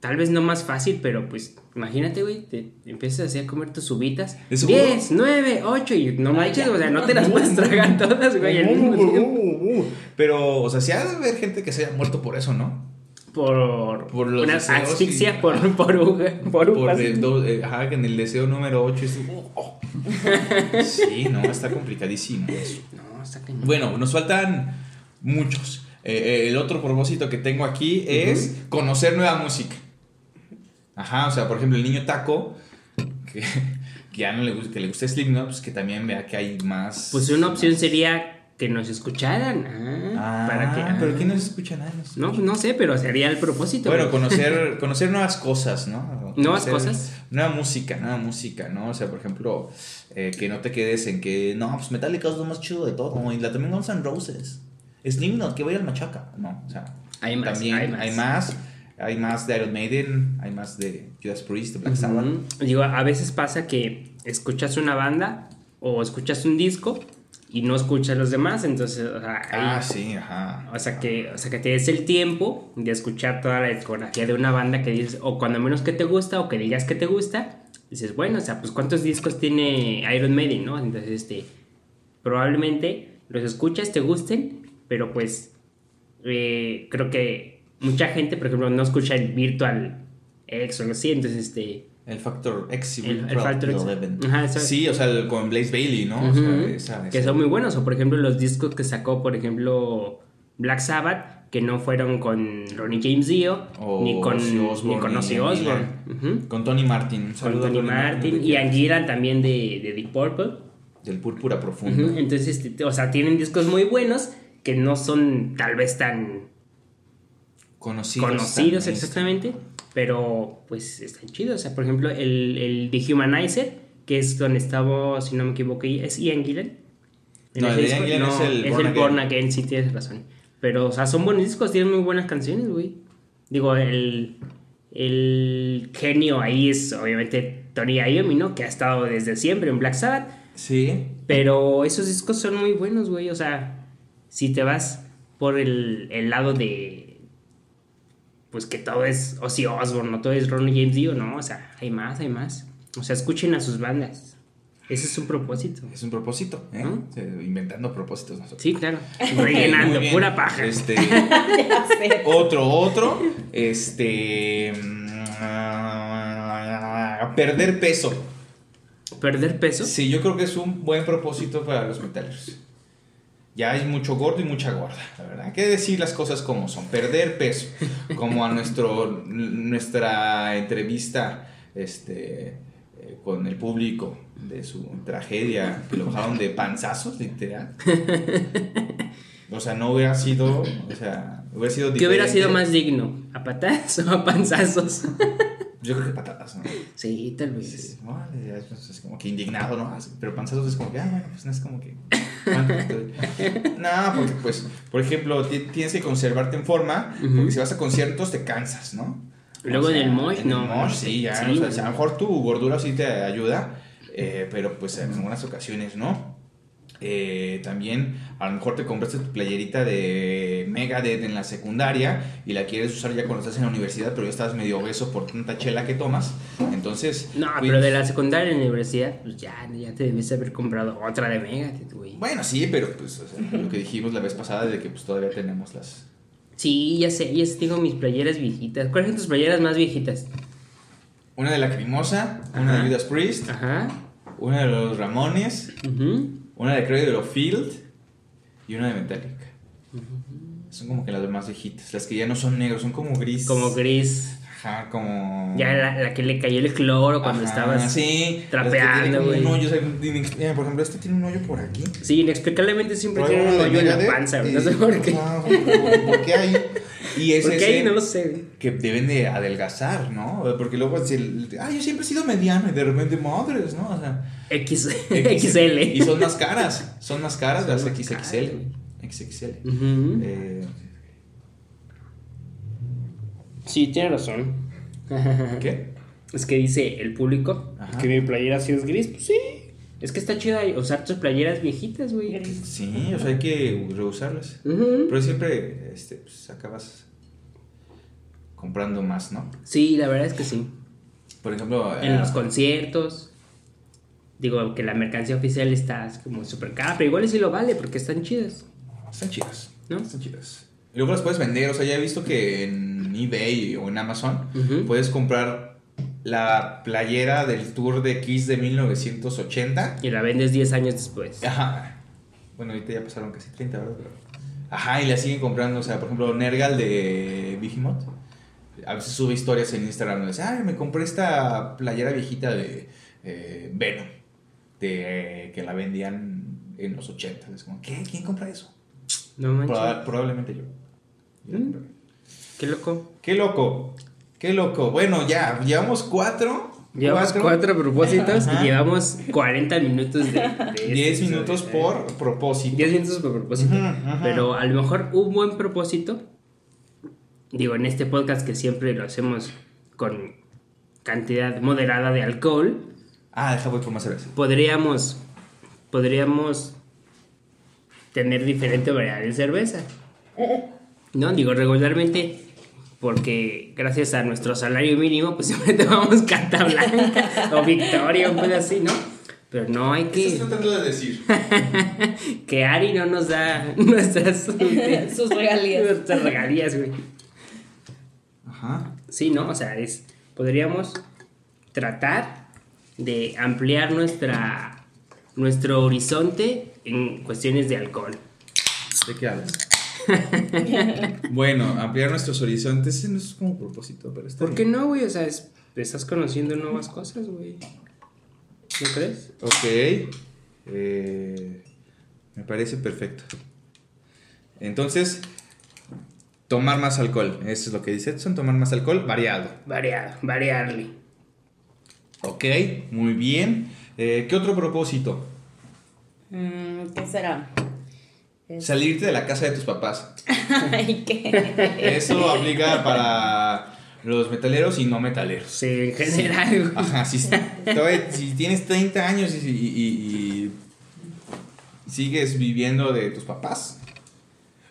Tal vez no más fácil, pero pues imagínate, güey, te empiezas así a comer tus uvitas. ¿De seguro? 10, 9, 8 y no manches, o sea, no te las puedes tragar todas, güey, al mismo tiempo. Pero, o sea, sí ha de haber gente que se haya muerto por eso, ¿no? Por, Por los una asfixia y- por, por, por Por uvas. de- do- eh, ajá, que en el deseo número 8 es... oh. Sí, no, está complicadísimo eso. No, está cañón. Bueno, nos faltan muchos. Eh, eh, el otro propósito que tengo aquí es conocer nueva música. Ajá, o sea, por ejemplo, el niño taco, que, que ya no le gusta, que le gusta Slipknot, pues que también vea que hay más. Pues una opción sería que nos escucharan. Ah, Ah, para que. ah. pero ¿quién nos escucha nada? Nos No, escucha. no sé, pero sería el propósito. Bueno, conocer, conocer nuevas cosas, ¿no? ¿Nuevas cosas? Nueva música, nueva música, ¿no? O sea, por ejemplo, eh, que no te quedes en que, no, pues Metallica es lo más chido de todo, y la también Guns N' Roses. Slipknot, que voy al machaca, ¿no? O sea, Hay más, También hay más. hay más. Hay más de Iron Maiden, hay más de Judas Priest, de Black Sabbath. Ujú. Digo, a veces pasa que escuchas una banda o escuchas un disco y no escuchas los demás, entonces, o sea, ahí- Ah, sí, ajá. O sea, que, o sea, que te des el tiempo de escuchar toda la discografía de una banda que dices, o cuando menos que te gusta, o que digas que te gusta, dices, bueno, o sea, pues cuántos discos tiene Iron Maiden, ¿no? Entonces, este, probablemente los escuchas, te gusten, pero pues eh, creo que mucha gente, por ejemplo, no escucha el Virtual X o algo así, entonces, este... El Factor X y El- Factor X. 11. Ajá, eso- Sí, o sea, el- con Blaze Bailey, ¿no? O sea, Ujú, esa- que son muy buenos. O por ejemplo los discos que sacó, por ejemplo, Black Sabbath, que no fueron con Ronnie James Dio, ni con Ozzy Osbourne, ni con Ozzy Osbourne. Tony Martin. Con Tony Martin y. Angira también de, de Deep Purple. Del Púrpura Profundo. Entonces, este, o sea, tienen discos muy buenos que no son tal vez tan Conocidos. conocidos exactamente, pero pues están chidos. O sea, por ejemplo, el, el Dehumanizer, que es donde estaba, si no me equivoco, es Ian Gillan. En No, el Ian Gillan es el es Born el Again. Born Again, sí tienes razón. Pero, o sea, son buenos discos, tienen muy buenas canciones, güey. Digo, el, el genio ahí es obviamente Tony Iommi, ¿no? Que ha estado desde siempre en Black Sabbath. Sí. Pero esos discos son muy buenos, güey. O sea, si te vas por el, el lado de. Pues que todo es Ozzy Osbourne, no todo es Ronnie James Dio, no. O sea, hay más, hay más. O sea, escuchen a sus bandas. Ese es un propósito. Es un propósito, ¿eh? Inventando propósitos nosotros. Sí, claro. Rellenando, pura paja. Este, otro, otro. Este. mm, Perder peso. Perder peso. Sí, yo creo que es un buen propósito para los metaleros. Ya hay mucho gordo y mucha gorda, la verdad. Hay que decir las cosas como son. Perder peso. Como a nuestro, nuestra entrevista este, eh, con el público de su tragedia, que lo bajaron de panzazos, literal. O sea, no hubiera sido. O sea, hubiera sido ¿Qué hubiera sido más digno? ¿A patadas o a panzazos? Yo creo que patatas, ¿no? sí, tal vez. Sí, no, ya es, como que indignado, ¿no? Pero panzazos es como que, ah, bueno, pues no es como que. no, porque pues, por ejemplo, ti- tienes que conservarte en forma, porque si vas a conciertos te cansas, ¿no? Luego en el mosh, en no, el mosh, sí, ya. sí, o sea, a lo mejor tu gordura sí te ayuda, eh, pero pues en algunas ocasiones no. Eh, también a lo mejor te compraste tu playerita de Megadeth en la secundaria y la quieres usar ya cuando estás en la universidad, pero ya estás medio obeso por tanta chela que tomas. Entonces, No, pues, pero de la secundaria en la universidad, pues ya, ya te debiste haber comprado otra de Megadeth, güey. Bueno, sí, pero pues o sea, lo que dijimos la vez pasada de que pues todavía tenemos las... Sí, ya sé, ya tengo mis playeras viejitas. ¿Cuáles son tus playeras más viejitas? Una de Lacrimosa, una Ajá. de Judas Priest, Ajá. una de los Ramones, ujú. Una de Cradle of Field y una de Metallica. Son como que las más viejitas, las que ya no son negros, son como gris. Como gris. Ajá, como... Ya la, la que le cayó el cloro cuando Ajá, estabas. sí, trapeando, güey. un hoyo, o sea, inex- mira, por ejemplo, este tiene un hoyo por aquí. Sí, inexplicablemente siempre tiene un de hoyo en la panza, y- No sé por qué. ¿por- ¿Por qué hay? Y es ¿Por qué ese? No lo sé, que deben de adelgazar, ¿no? Porque luego, si el- ah, yo siempre he sido mediano y de repente madres, ¿no? O sea, X, X- XL. Y son más caras, son más caras las XXL. caras, XXL. Ujú. Eh, Sí, tiene razón. ¿Qué? Es que dice el público Ajá. que mi playera sí es gris. Pues sí. Es que está chido usar tus playeras viejitas, güey. Sí, o sea, hay que reusarlas. Pero siempre este, pues, acabas comprando más, ¿no? Sí, la verdad es que sí. Por ejemplo, En eh, los conciertos. Digo que la mercancía oficial está como súper cara, pero igual sí lo vale porque están chidas. están chidas. ¿No? Están chidas. Y luego las puedes vender, o sea, ya he visto que en eBay o en Amazon puedes comprar la playera del tour de Kiss de 1980 Y la vendes 10 años después. Ajá. Bueno, ahorita ya pasaron casi 30, ¿verdad? Pero- Ajá, y la siguen comprando. O sea, por ejemplo, Nergal de Behemoth. A veces sube historias en Instagram donde dice, ay, me compré esta playera viejita de eh, Venom. De, que la vendían en los 80. Es como, ¿qué? ¿Quién compra eso? No manches. Proba- probablemente yo. Yo Mm. Qué loco. Qué loco. Qué loco. Bueno, ya, llevamos cuatro. Llevamos cuatro, propósitos Ajá. y llevamos 40 minutos de. de este 10 episodio. minutos por propósito. 10 minutos por propósito. Ujú. Pero a lo mejor un buen propósito digo, en este podcast que siempre lo hacemos con cantidad moderada de alcohol, Ah, deja voy por más cerveza. podríamos, podríamos tener diferente variedad de cerveza. No, digo, regularmente, porque gracias a nuestro salario mínimo, pues siempre tomamos carta blanca o victoria o cosas así, ¿no? Pero no hay ¿Qué estás que... tratando de decir? Que Ari no nos da nuestras, Sus regalías. nuestras regalías, güey. Ajá. Sí, ¿no? O sea, es, podríamos tratar de ampliar nuestra, nuestro horizonte en cuestiones de alcohol. ¿De qué hablas? bueno, ampliar nuestros horizontes ese no es como propósito, pero está ¿Por qué bien. no, güey? O sea, es- estás conociendo nuevas cosas, güey. ¿No crees? Ok. Eh, me parece perfecto. Entonces, tomar más alcohol. Eso es lo que dice Edson, tomar más alcohol variado. Variado, variarle. Ok, muy bien. Eh, ¿Qué otro propósito? Mm, ¿Qué será? Es- Salirte de la casa de tus papás. Ay, ¿qué? Eso aplica para los metaleros y no metaleros. Sí, en general. Ajá, si, si tienes 30 años y, y- y- y sigues viviendo de tus papás.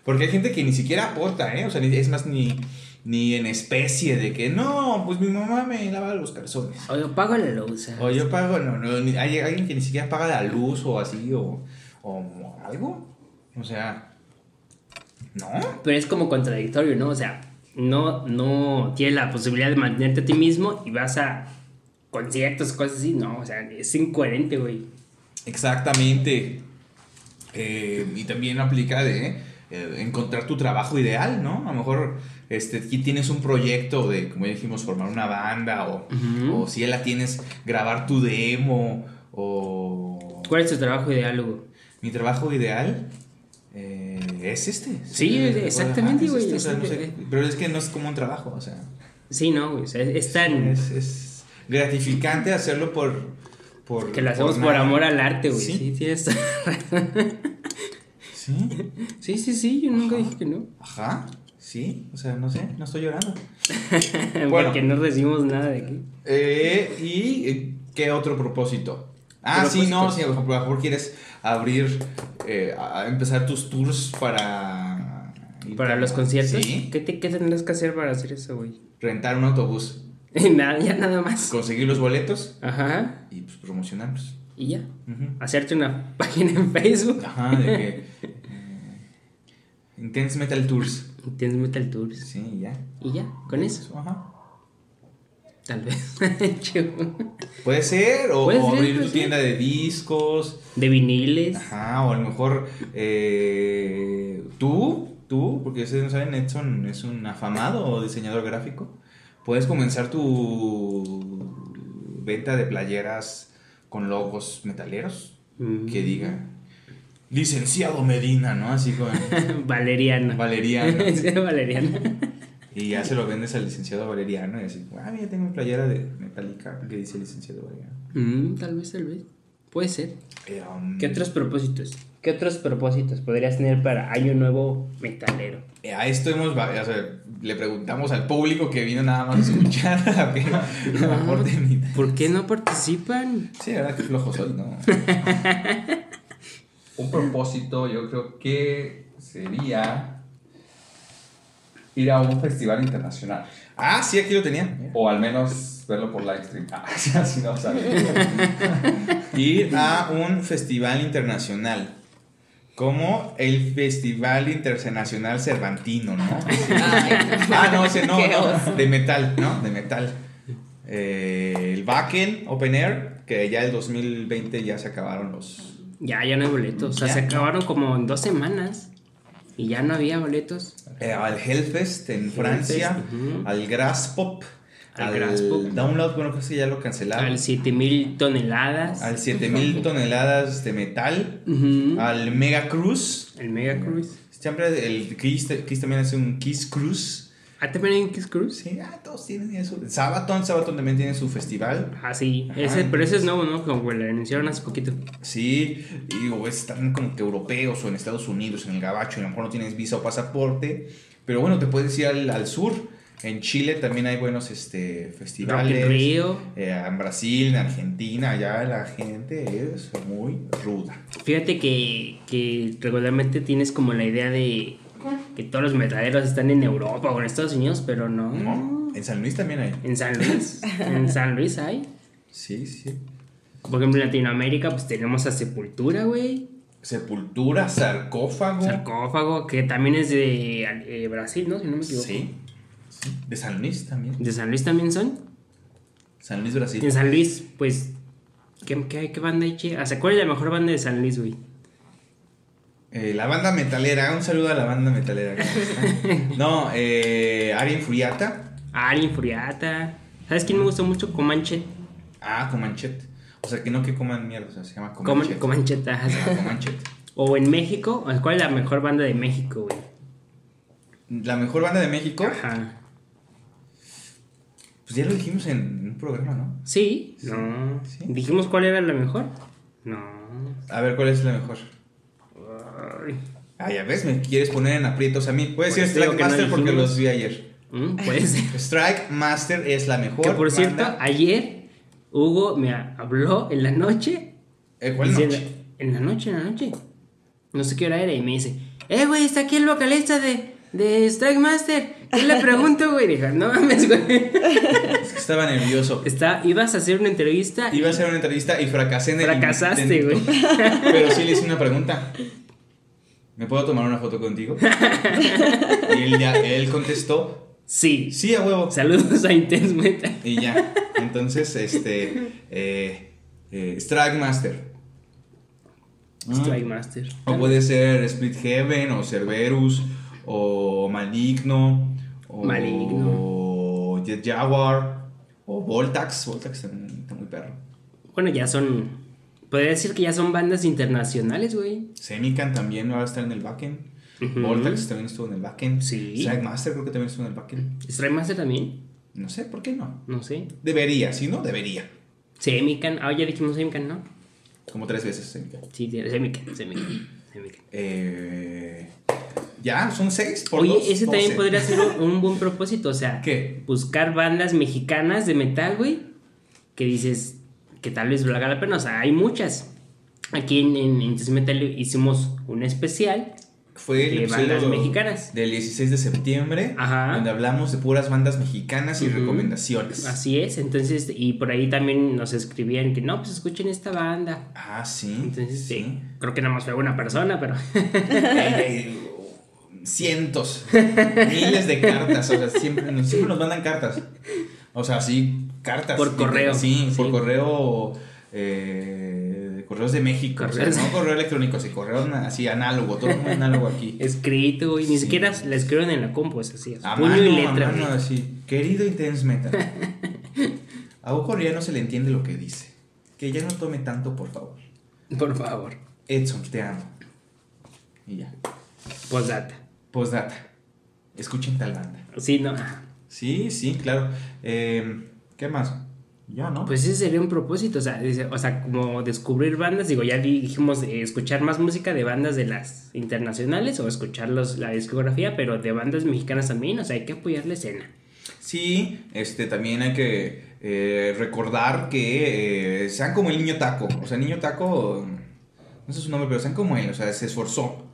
Porque hay gente que ni siquiera aporta, ¿eh? O sea, ni- es más, ni, ni en especie de que no, pues mi mamá me lava los calzones. O yo pago la luz. O yo pago, no, no, ni- hay alguien que ni siquiera paga la luz o así, o, o algo. O sea, no. Pero es como contradictorio, ¿no? O sea, no, no tienes la posibilidad de mantenerte a ti mismo y vas a conciertos, cosas así. No, o sea, es incoherente, güey. Exactamente. Eh, y también aplica de eh, encontrar tu trabajo ideal, ¿no? A lo mejor este, aquí tienes un proyecto de, como ya dijimos, formar una banda o, o si ya la tienes, grabar tu demo o... ¿Cuál es tu trabajo ideal, Hugo? Mi trabajo ideal eh, es este. Sí, exactamente, es güey, este, o sea, no sé, exacto. pero es que no es como un trabajo, o sea... Sí, no, güey. O sea, es tan. Es, gratificante hacerlo por... por que lo hacemos por amor al arte, güey. Sí. Sí, tienes razón. Sí. Sí, sí, sí, yo nunca dije que no. Ajá, sí, o sea, no sé, no estoy llorando. Bueno. Porque no recibimos nada de aquí. Eh, ¿Y eh, qué otro propósito? Ah, sí, no, sí, a lo mejor- a lo mejor quieres abrir, eh, a empezar tus tours para... Para los conciertos. Sí, ¿Qué, te, ¿Qué tendrás que hacer para hacer eso, güey? rentar un autobús, nada, ya nada más. conseguir los boletos Ajá. y pues promocionarlos. Y ya. Hacerte una página en Facebook. Ajá, de que... eh, Intense Metal Tours. Tienes Metal Tours. Sí, ya. Y ya, con eso. Ajá. Tal vez. Puede ser, o, Puede o ser, abrir tu ser. tienda de discos. de viniles. Ajá, o a lo mejor eh, tú, tú, porque ustedes no saben, Edson es un afamado diseñador gráfico. Puedes comenzar tu venta de playeras con logos metaleros Mm. que diga licenciado Medina, ¿no? Así con Valeriano. Valeriano. Valeriano. Y ya se lo vendes al licenciado Valeriano y así, ah, mira, tengo mi playera de Metallica que dice licenciado Valeriano. Mm, tal vez, tal vez. Puede ser. Eh, um, ¿Qué otros propósitos? ¿Qué otros propósitos podrías tener para Año Nuevo Metalero? Eh, A esto hemos, va- o sea, le preguntamos al público que vino nada más a escuchar a que aporte mi- ¿Por qué no participan? Sí, la verdad que flojo soy, ¿no? Un propósito yo creo que sería ir a un festival internacional. Ah, sí, aquí lo tenía. O al menos verlo por live stream. Ah, así no sale. Ir a un festival internacional. Como el Festival Internacional Cervantino, ¿no? Ah, no, ese no, de metal, ¿no? De metal. Eh, el Wacken Open Air, que ya el 2020 ya se acabaron los... Ya, ya no hay boletos. O sea, Ya. se acabaron como en dos semanas. Y ya no había boletos. eh, al Hellfest en Francia, ujú. al Graspop, Al al, Graspop. Download, bueno, creo que ya lo cancelaron. Al 7000 toneladas. Al 7000 toneladas de metal, Ujú. al Mega Cruise. El Mega Cruise. Siempre el Kiss, Kiss también hace un Kiss Cruise. Ah, también Kiss Cruise. Sí, ah, todos tienen eso. Sabaton, Sabaton también tiene su festival. Ah, sí. Ajá, Ese, pero ese es nuevo, ¿no? Como que lo anunciaron hace poquito. Sí, y o están como que europeos o en Estados Unidos, en el gabacho, y a lo mejor no tienes visa o pasaporte, Pero bueno, te puedes ir al, al sur. En Chile también hay buenos este, festivales. Rio. Eh, en Brasil, en Argentina, allá la gente es muy ruda. Fíjate que, que regularmente tienes como la idea de que todos los metaleros están en Europa o en Estados Unidos, pero no. ¿No? En San Luis también hay. En San Luis. en San Luis hay. Sí, sí. Por ejemplo, en Latinoamérica, pues tenemos a Sepultura, güey. Sepultura, sarcófago. Sarcófago, que también es de eh, Brasil, ¿no? Si no me equivoco. Sí. sí. De San Luis también. ¿De San Luis también son? San Luis, Brasil. En San Luis, pues. ¿Qué, qué, qué banda hay, che? O sea, ¿cuál es la mejor banda de San Luis, güey? Eh, la banda metalera, un saludo a la banda metalera. no, eh, Arien Furiata. Ari Furiata. ¿Sabes quién me gustó mucho? Comanche. Ah, Comanchet. O sea, que no que coman mierda, o sea, se llama Coman, Comanchet. Comanche. ajá. Ah, Comanchet. O en México, ¿cuál es la mejor banda de México, güey? La mejor banda de México, Ajá. pues ya lo dijimos en un programa, ¿no? Sí, Sí, no. sí. ¿Dijimos cuál era la mejor? No. A ver, ¿cuál es la mejor? Ay. Ah, ya ves, me quieres poner en aprietos a mí. Puedes decir Strike que no Master porque los vi ayer. Mm, ser. Strike Master es la mejor. que por cierto, banda- ayer Hugo me habló en la noche. Eh, ¿Cuál noche? En la noche, en la noche. No sé qué hora era y me dice, eh, güey, está aquí el vocalista de, de Strike Master. ¿Qué le pregunto, güey? Dije, no mames, güey. Es que estaba nervioso. Está, ibas a hacer una entrevista. Iba a hacer una entrevista y fracasé en el Fracasaste, güey. Pero sí le hice una pregunta. ¿Me puedo tomar una foto contigo? Y él, ya, él contestó, Sí. sí, a huevo. Saludos a Intense Metal. Y ya. Entonces, este. Eh, eh, Strike Master. Mm. Strike Master. O puede ser Split Heaven, o Cerberus, o Maligno, o Maligno. Jet Jaguar, o Voltax. Voltax está muy perro. Bueno, ya son. Podría decir que ya son bandas internacionales, güey. Semican también va a estar en el backend. Voltax también estuvo en el backend. Sí. Strike Master creo que también estuvo en el backend. Strike Master también. No sé, ¿por qué no? No sé. Debería, si no, debería. Semican. Ah, ya dijimos Semican, ¿no? Como tres veces Semican. Sí, tiene- Semican. Semican. Semican. Eh, ya, son seis por Oye, dos, ese también podría ser un, un buen propósito. O sea, ¿Qué? buscar bandas mexicanas de metal, güey. Que dices que tal vez valga la pena. O sea, hay muchas. Aquí en, en Metal hicimos un especial. Fue el de bandas mexicanas. del 16 de septiembre, Ajá. donde hablamos de puras bandas mexicanas y Ujú. recomendaciones. Así es. Entonces, y por ahí también nos escribían que no, pues escuchen esta banda. Ah, sí. Entonces, sí. Creo que nada más fue una persona, pero. Eh, cientos, miles de cartas. O sea, siempre, siempre nos mandan cartas. O sea, sí, cartas. Por correo. Sí, por correo. eh, correos de México. o sea, Correos. no correo electrónico, sí, correo así análogo. Todo muy análogo aquí. escrito, güey. Ni Sí. siquiera la escriben en la compu, es así. A puño mano, y a letra. mano, güey. así. Querido Intense Metal. A Hugo ya no se le entiende lo que dice. Que ya no tome tanto, por favor. Por favor. Edson, te amo. Y ya. Postdata. Postdata. Escuchen tal banda. Sí, no. Sí, sí, claro. Eh, ¿Qué más? Ya, ¿no? Pues ese sería un propósito, o sea, o sea, como descubrir bandas, digo, ya di- dijimos eh, escuchar más música de bandas de las internacionales o escuchar los- la discografía, pero de bandas mexicanas también, o sea, hay que apoyar la escena. Sí, este, también hay que eh, recordar que eh, sean como el niño taco. O sea, el niño taco, no sé su nombre, pero sean como él. O sea, se esforzó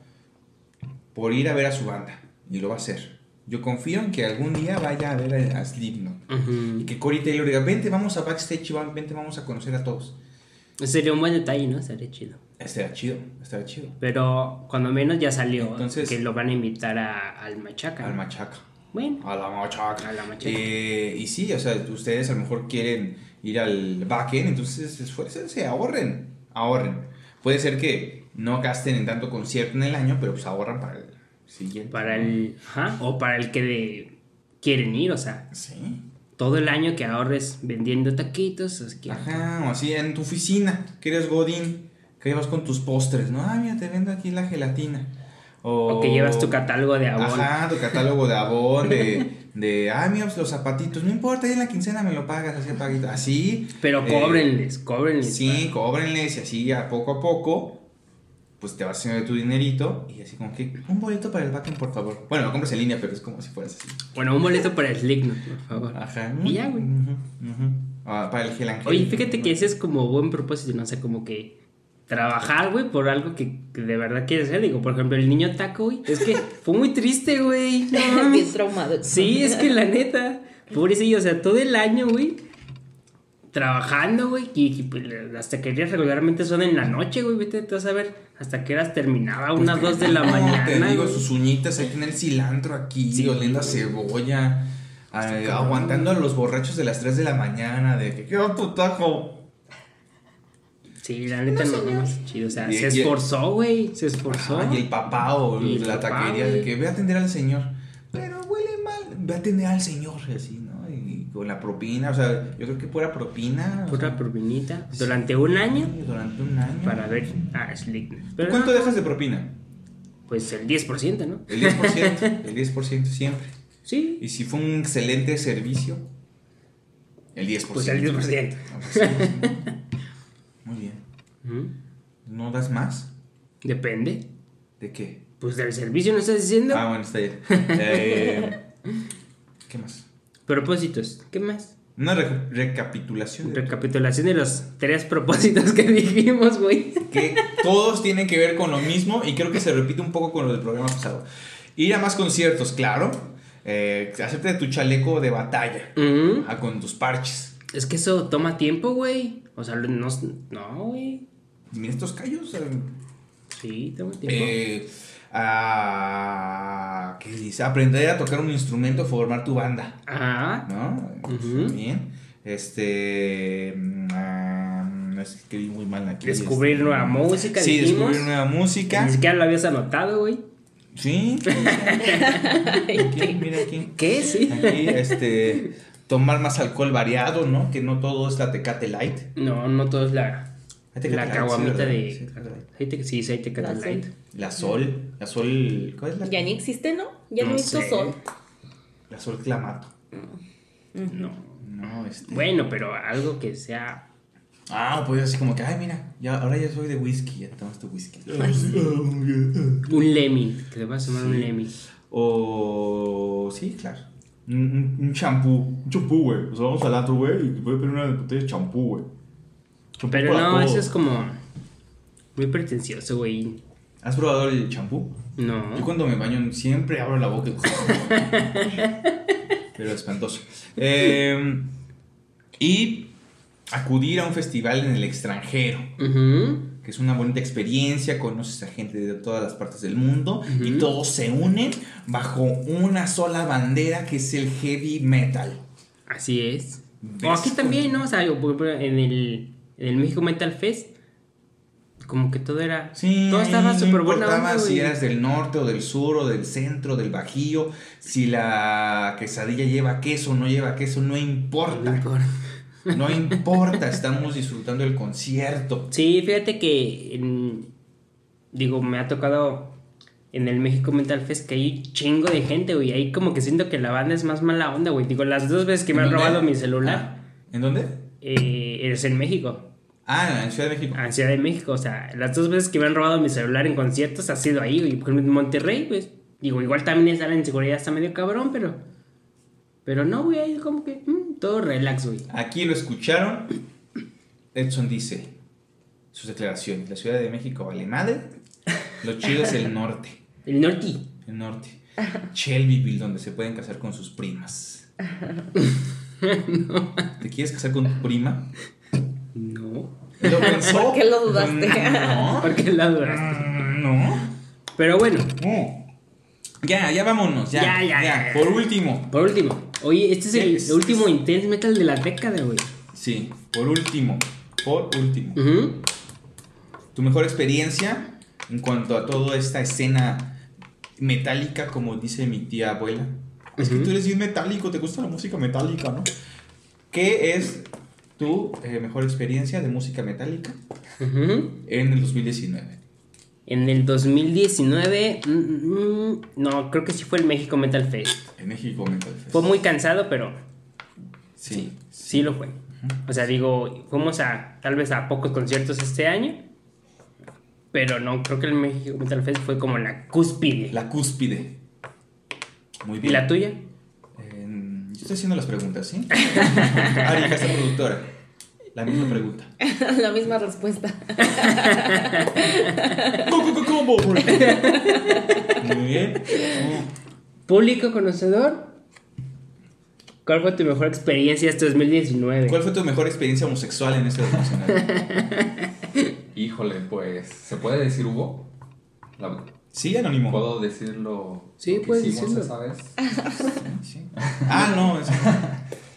por ir a ver a su banda y lo va a hacer. Yo confío en que algún día vaya a ver a, Slipknot. Y Ujú. que Corey Taylor diga, vente, vamos a backstage y vente, vamos a conocer a todos. Sería un buen detalle, ¿no? Sería chido. Estaría chido, estaría chido. Pero cuando menos ya salió Entonces- que lo van a invitar a- al Machaca. Al machaca. Bueno, A la machaca. A la machaca. Eh, y sí, o sea, ustedes a lo mejor quieren ir al backend, entonces esfuércense, ahorren, ahorren. Puede ser que no gasten en tanto concierto en el año, pero pues ahorran para el siguiente. para el... Ajá, o para el que de- quieren ir, o sea, Sí. todo el año que ahorres vendiendo taquitos, que... Ajá, o así en tu oficina, que eres Godín, que vas con tus postres, ¿no? Ah, mira, te vendo aquí la gelatina. O, O que llevas tu catálogo de Avon. Ajá, tu catálogo de Avon, de, de, ah, mira, pues, los zapatitos, no importa, ahí en la quincena me lo pagas, así, paguito. así. Pero eh, cóbrenles, cóbrenles. Sí, cóbrenles y así a poco a poco pues te vas haciendo de tu dinerito y así como que un boleto para el backend, por favor. Bueno, lo compras en línea, pero es como si fueras así. Bueno, un boleto para el Slipknot, por favor. Ajá. Y ya, güey. Ujú. Ah, para el gel. Oye, fíjate que ese es como buen propósito, no sé, como que trabajar, güey, por algo que, que de verdad quieres hacer. Digo, por ejemplo, el niño taco, güey. Es que fue muy triste, güey. No Bien traumado. Sí, es que la neta, pobrecillo, o sea, todo el año, güey, trabajando, güey, y, y, pues, las taquerías regularmente son en la noche, güey, vete, te vas a ver, hasta que eras terminaba Pues unas dos de la no, mañana. Te digo, güey. sus uñitas, ahí tiene el cilantro aquí, Sí. oliendo a cebolla. ah, aguantando a los borrachos de las 3 de la mañana, de que quiero tu taco. Sí, la neta no, no, es chido, o sea, Y- se y- esforzó, güey, se esforzó. Ajá, y el papá o el la papá, taquería de que ve a atender al señor. Pero huele mal, ve a atender al señor, así, con la propina, o sea, yo creo que pura propina. Pura sea, propinita, durante un año, Durante un año. para ver a Slickness. ¿Tú Pero ¿Cuánto no, dejas de propina? Pues el 10%, ¿no? El 10%. el 10% siempre. Sí, Y si fue un excelente servicio, el 10%. pues el 10%. Ah, pues sí. Muy bien. ¿No das más? Depende. ¿De qué? Pues del servicio, ¿no estás diciendo? Ah, bueno, está bien. Eh, ¿Qué más? Propósitos, ¿qué más? Una re- recapitulación de Recapitulación de los tres propósitos que dijimos, güey. que todos tienen que ver con lo mismo y creo que se repite un poco con lo del programa pasado. Ir a más conciertos, claro. Eh, hacerte tu chaleco de batalla. Ah, con tus parches. Es que eso toma tiempo, güey. O sea, no, no, güey. Mira estos callos. eh, Sí, toma tiempo. eh, a- ¿Qué dice? Aprender a tocar un instrumento, formar tu banda. Ajá. ¿No? Ujú. Bien. Este. mm, ah, es que escribí muy mal aquí. Descubrir este, nueva música, Sí, dijimos. descubrir nueva música. Ni siquiera lo habías anotado, güey. Sí. Aquí, mira aquí. ¿Qué? Sí. Aquí, este. Tomar más alcohol variado, ¿no? Que no todo es la Tecate Light. No, no todo es la, la caguamita de... Sí. Hay Tecate Light. La Sol. La Sol. ¿Cuál es la? Ya ni existe, ¿no? Ya no, sé. sol. La Sol Clamato. No. No, este. Bueno, pero algo que sea... Ah, pues así como que, ay, mira, ya, ahora ya soy de whisky, ya tomas tu whisky. Un Lemmy. Que le vas a tomar un Lemmy. O. Sí, claro. Un- champú. Un champú, güey. O sea, vamos al antro, güey, y te puedes pedir una botella de champú, güey. Pero no, todo. eso es como... Muy pretencioso, güey. ¿Has probado el champú? No. Yo cuando me baño siempre abro la boca y... Pero espantoso. Eh, y acudir a un festival en el extranjero, que es una bonita experiencia, conoces a gente de todas las partes del mundo y todos se unen bajo una sola bandera que es el heavy metal. Así es. O aquí también, ¿no? O sea, en el, en el México Metal Fest, como que todo era. Sí, todo estaba súper no importaba onda, si eras del norte o del sur o del centro, del bajío, si la quesadilla lleva queso o no lleva queso, no importa. No importa. No importa, estamos disfrutando el concierto. Sí, fíjate que. en- digo, me ha tocado en el México Metal Fest que hay chingo de gente, güey. Ahí como que siento que la banda es más mala onda, güey. Digo, las dos veces que me ¿En han dónde? robado mi celular Ah, ¿En dónde? eh, es en México. Ah, en Ciudad de México. En Ciudad de México, o sea, las dos veces que me han robado mi celular en conciertos ha sido ahí, güey. En Monterrey, pues, digo, igual también está la inseguridad, está medio cabrón, pero. Pero no, güey, ahí como que. mm, todo relax, güey. Aquí lo escucharon. Edson dice sus declaraciones. La Ciudad de México vale madre. Lo chido es el norte. El norte. El norte. Shelbyville, donde se pueden casar con sus primas. ¿Te quieres casar con tu prima? No. ¿Lo pensó? ¿Por qué lo dudaste? No. ¿Por qué la duraste? Mm, No. Pero bueno, No. Ya, ya vámonos. Ya, Ya, ya, ya, ya. Por último. por último. Oye, este es el Yes. último intense metal de la década, güey. Sí, por último. Por último. Ujú. Tu mejor experiencia en cuanto a toda esta escena metálica, como dice mi tía abuela. Es que Ujú. tú eres bien metálico, te gusta la música metálica, ¿no? ¿Qué es tu eh, mejor experiencia de música metálica en el 2019? En el 2019, mm, mm, no, creo que sí fue el México Metal Fest. En México Metal Fest. Fue muy cansado, pero Sí, sí lo fue. O sea, digo, fuimos a tal vez a pocos conciertos este año, Pero no, creo que el México Metal Fest fue como la cúspide. La cúspide. Muy ¿Y bien. la tuya? Yo estoy haciendo las preguntas, ¿sí? Ari, casa productora. La misma pregunta. La misma respuesta. ¿Cómo? Muy bien. Público conocedor. ¿Cuál fue tu mejor experiencia este 2019? ¿Cuál fue tu mejor experiencia homosexual en este nacional? Híjole, pues, ¿se puede decir Hugo? La- Sí, anónimo. ¿Puedo decirlo? Sí, puedes hicimos decirlo. esa vez? Sí. Ah, no. es-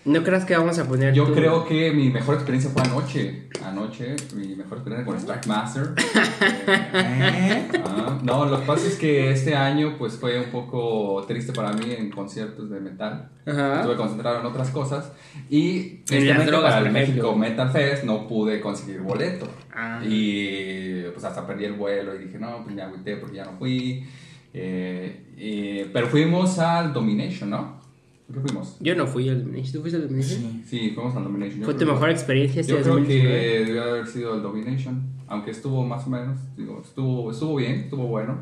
No creas que vamos a poner. Yo tu- creo que mi mejor experiencia fue anoche. Anoche, mi mejor experiencia con Strike Master. ¿Eh? Ah, no, lo que pasa es que este año pues fue un poco triste para mí en conciertos de metal. Ajá. Estuve concentrado en otras cosas y tristemente para el. México Metal Fest no pude conseguir boleto. Ah. Y pues hasta perdí el vuelo y dije, no, pues me agüité porque ya no fui. Eh, y- pero fuimos al Domination, ¿no? ¿Qué fuimos? Yo no fui al Domination. ¿Tú fuiste al Domination? Sí, fuimos al Domination. Yo ¿Fue tu mejor experiencia este Yo creo 2019? que debió haber sido el Domination, aunque estuvo más o menos, digo, estuvo, estuvo bien, estuvo bueno,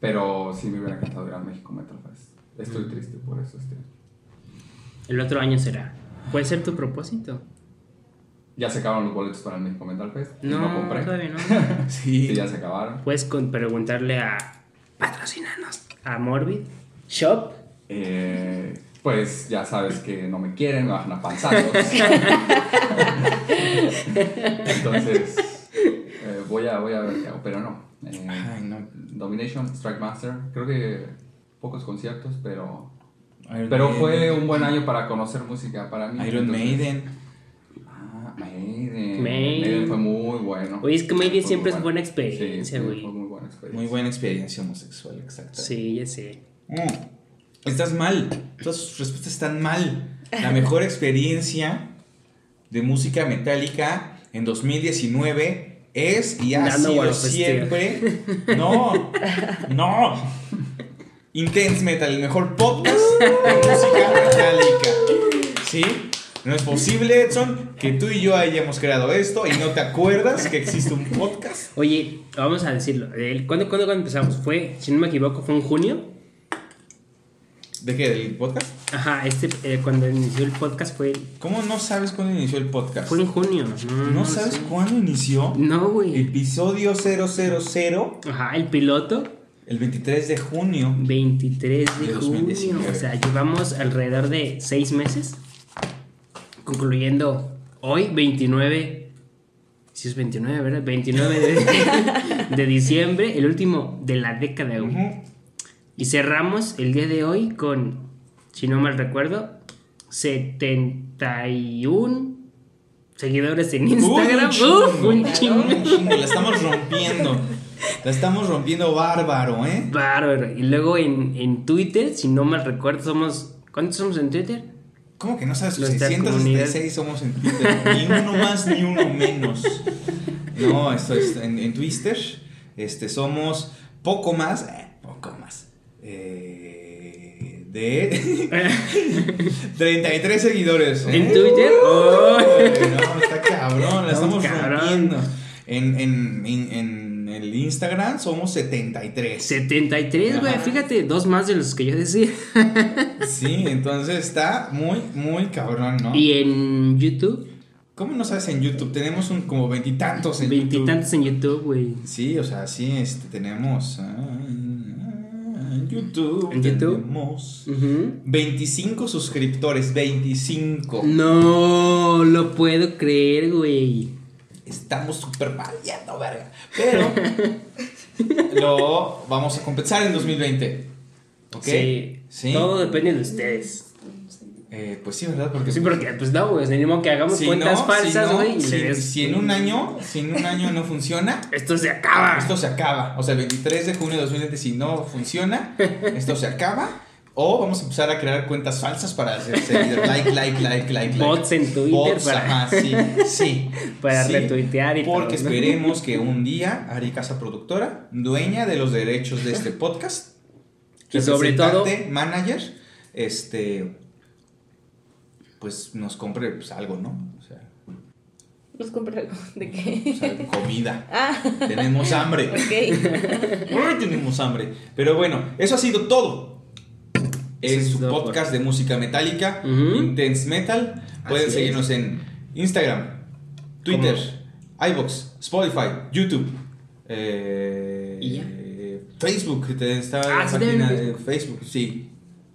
pero sí me hubiera encantado ir a México Metal Fest. Estoy Mm. triste por eso. Este. El otro año será. ¿Puede ser tu propósito? Ya se acabaron los boletos para el México Metal Fest. No, no compré. todavía no. Sí, Sí. ya se acabaron. Puedes preguntarle a. Patrocinanos. A Morbid. Shop. Eh, pues ya sabes que no me quieren, me bajan a panzazos. Entonces, eh, voy, a, voy a ver qué hago, pero no. Eh, Ay, no. Domination, Strike Master, creo que pocos conciertos, pero Iron pero Maiden. fue un buen año para conocer música para mí. Iron entonces- Maiden. Ah, Maiden. Maiden. Maiden fue muy bueno. Oye, es que Maiden Fue siempre es buena experiencia, Sí, sí, güey. fue muy buena experiencia. Muy buena experiencia homosexual, exacto. Sí, ya sé. Mm. Estás mal. Todas sus respuestas están mal. La mejor experiencia de música metálica en 2019 es y ha Dando sido siempre. No, no. Intense Metal, el mejor podcast de música metálica. ¿Sí? No es posible, Edson, que tú y yo hayamos creado esto y no te acuerdas que existe un podcast. Oye, vamos a decirlo. ¿Cuándo, cuándo, cuándo empezamos? Fue, si no me equivoco, fue en junio. ¿De qué? ¿Del podcast? Ajá, este, eh, cuando inició el podcast fue, ¿Cómo no sabes cuándo inició el podcast? fue en junio. No, ¿No sabes sé. cuándo inició? No, güey. Episodio 000, Ajá, el piloto, el 23 de junio. 23 de De junio. 2019. O sea, llevamos alrededor de 6 meses. Concluyendo hoy, 29. Si es 29, ¿verdad? 29 de, de diciembre, el último de la década, güey. Y cerramos el día de hoy con, si no mal recuerdo, 71 seguidores en Instagram. un chingo. Uf, un chingo. Un chingo, La estamos rompiendo. La estamos rompiendo bárbaro, ¿eh? Bárbaro. Y luego en, en Twitter, si no mal recuerdo, somos. ¿Cuántos somos en Twitter? ¿Cómo que no sabes? Nuestra 666 somos en Twitter. Ni uno más ni uno menos. No, esto es en, en Twitter. Este, somos poco más. eh, poco más. Eh, de 33 seguidores. ¿eh? ¿En Twitter? Oh. No, está cabrón, la Estamos rompiendo. En, en, en, en el Instagram somos 73. 73, güey. Fíjate, dos más de los que yo decía. Sí, entonces está muy, muy cabrón, ¿no? Y en YouTube, ¿Cómo no sabes en YouTube? Tenemos un, como veintitantos en YouTube. veintitantos en YouTube, güey. Sí, o sea, sí, este, tenemos... ah, en YouTube. ¿En YouTube? Tenemos Ujú. 25 suscriptores, 25. No lo puedo creer, güey. Estamos súper valiendo, verga. Pero lo vamos a compensar en 2020. ¿Ok? Sí. Sí. Todo depende de ustedes. Eh, pues sí, ¿verdad? Porque Sí, porque pues no, güey. Modo que hagamos si cuentas no, falsas, si no, güey. si, des- si en un año, si en un año no funciona, Esto se acaba. esto se acaba. O sea, el 23 de junio de 2020, si no funciona, esto se acaba. O vamos a empezar a crear cuentas falsas para hacer seguidores. Like, like, like, like, like. Bots en Twitter Bots, para- ajá, sí, sí. Para sí, retuitear y Porque todo, ¿no? esperemos que un día Ari Casa Productora, dueña de los derechos de este podcast, Y sobre todo- manager, este, pues nos compre pues, algo, ¿no? O sea, Pues compra algo. ¿De O qué? sea, comida. Ah, Tenemos hambre. ok. Tenemos hambre. Pero bueno, eso ha sido todo. Es su todo podcast de música metálica. Intense Metal. Pueden Así seguirnos en Instagram, Twitter, iBox, Spotify, YouTube. eh, ¿Y ya? Facebook, que te- está Ah, la página en de Facebook, sí,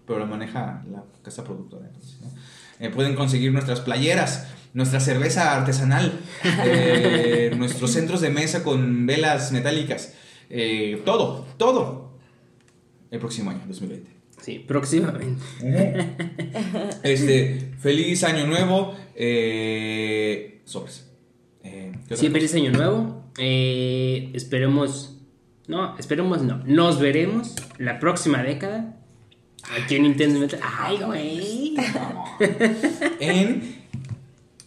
pero la maneja la casa productora. ¿no? Eh, pueden conseguir nuestras playeras, nuestra cerveza artesanal, eh, nuestros centros de mesa con velas metálicas, eh, todo, todo. El próximo año, 2020. Sí, próximamente. Este, feliz año nuevo. Eh, sobres. Eh, ¿qué otra Sí, feliz año nuevo. Eh, esperemos. No, esperemos no. Nos veremos la próxima década. Aquí en Nintendo Metal. Ay, güey. En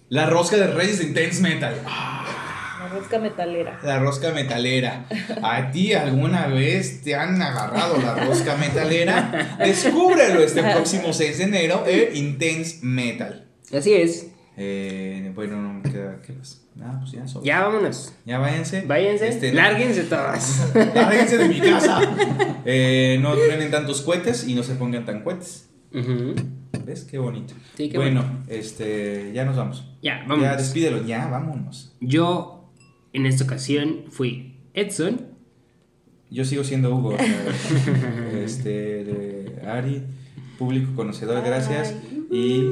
la rosca de Reyes de Intense Metal. La rosca metalera. La rosca metalera. ¿A ti alguna vez te han agarrado la rosca metalera? Descúbrelo este próximo 6 de enero en Intense Metal. Así es. Eh, bueno, no me queda. ¿Qué más? Nada, pues ya sobres. Ya vámonos. Ya váyanse. Váyanse. Este, Lárguense todas. Lárguense de mi casa. Eh, no truenen tantos cohetes y no se pongan tan cohetes. ¿Ves? Qué bonito. Sí, qué bueno, este, ya nos vamos. Ya, Ya, vámonos. despídelo, ya, vámonos. Yo, en esta ocasión, fui Edson. Yo sigo siendo Hugo. este, de Ari, público conocedor, gracias. Y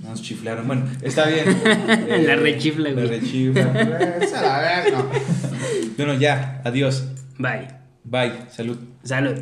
nos chiflaron. Bueno, está bien. Eh, La rechifla, La güey. rechifla. Es a la verga. Bueno, ya, adiós. Bye. Bye, salud. Salud.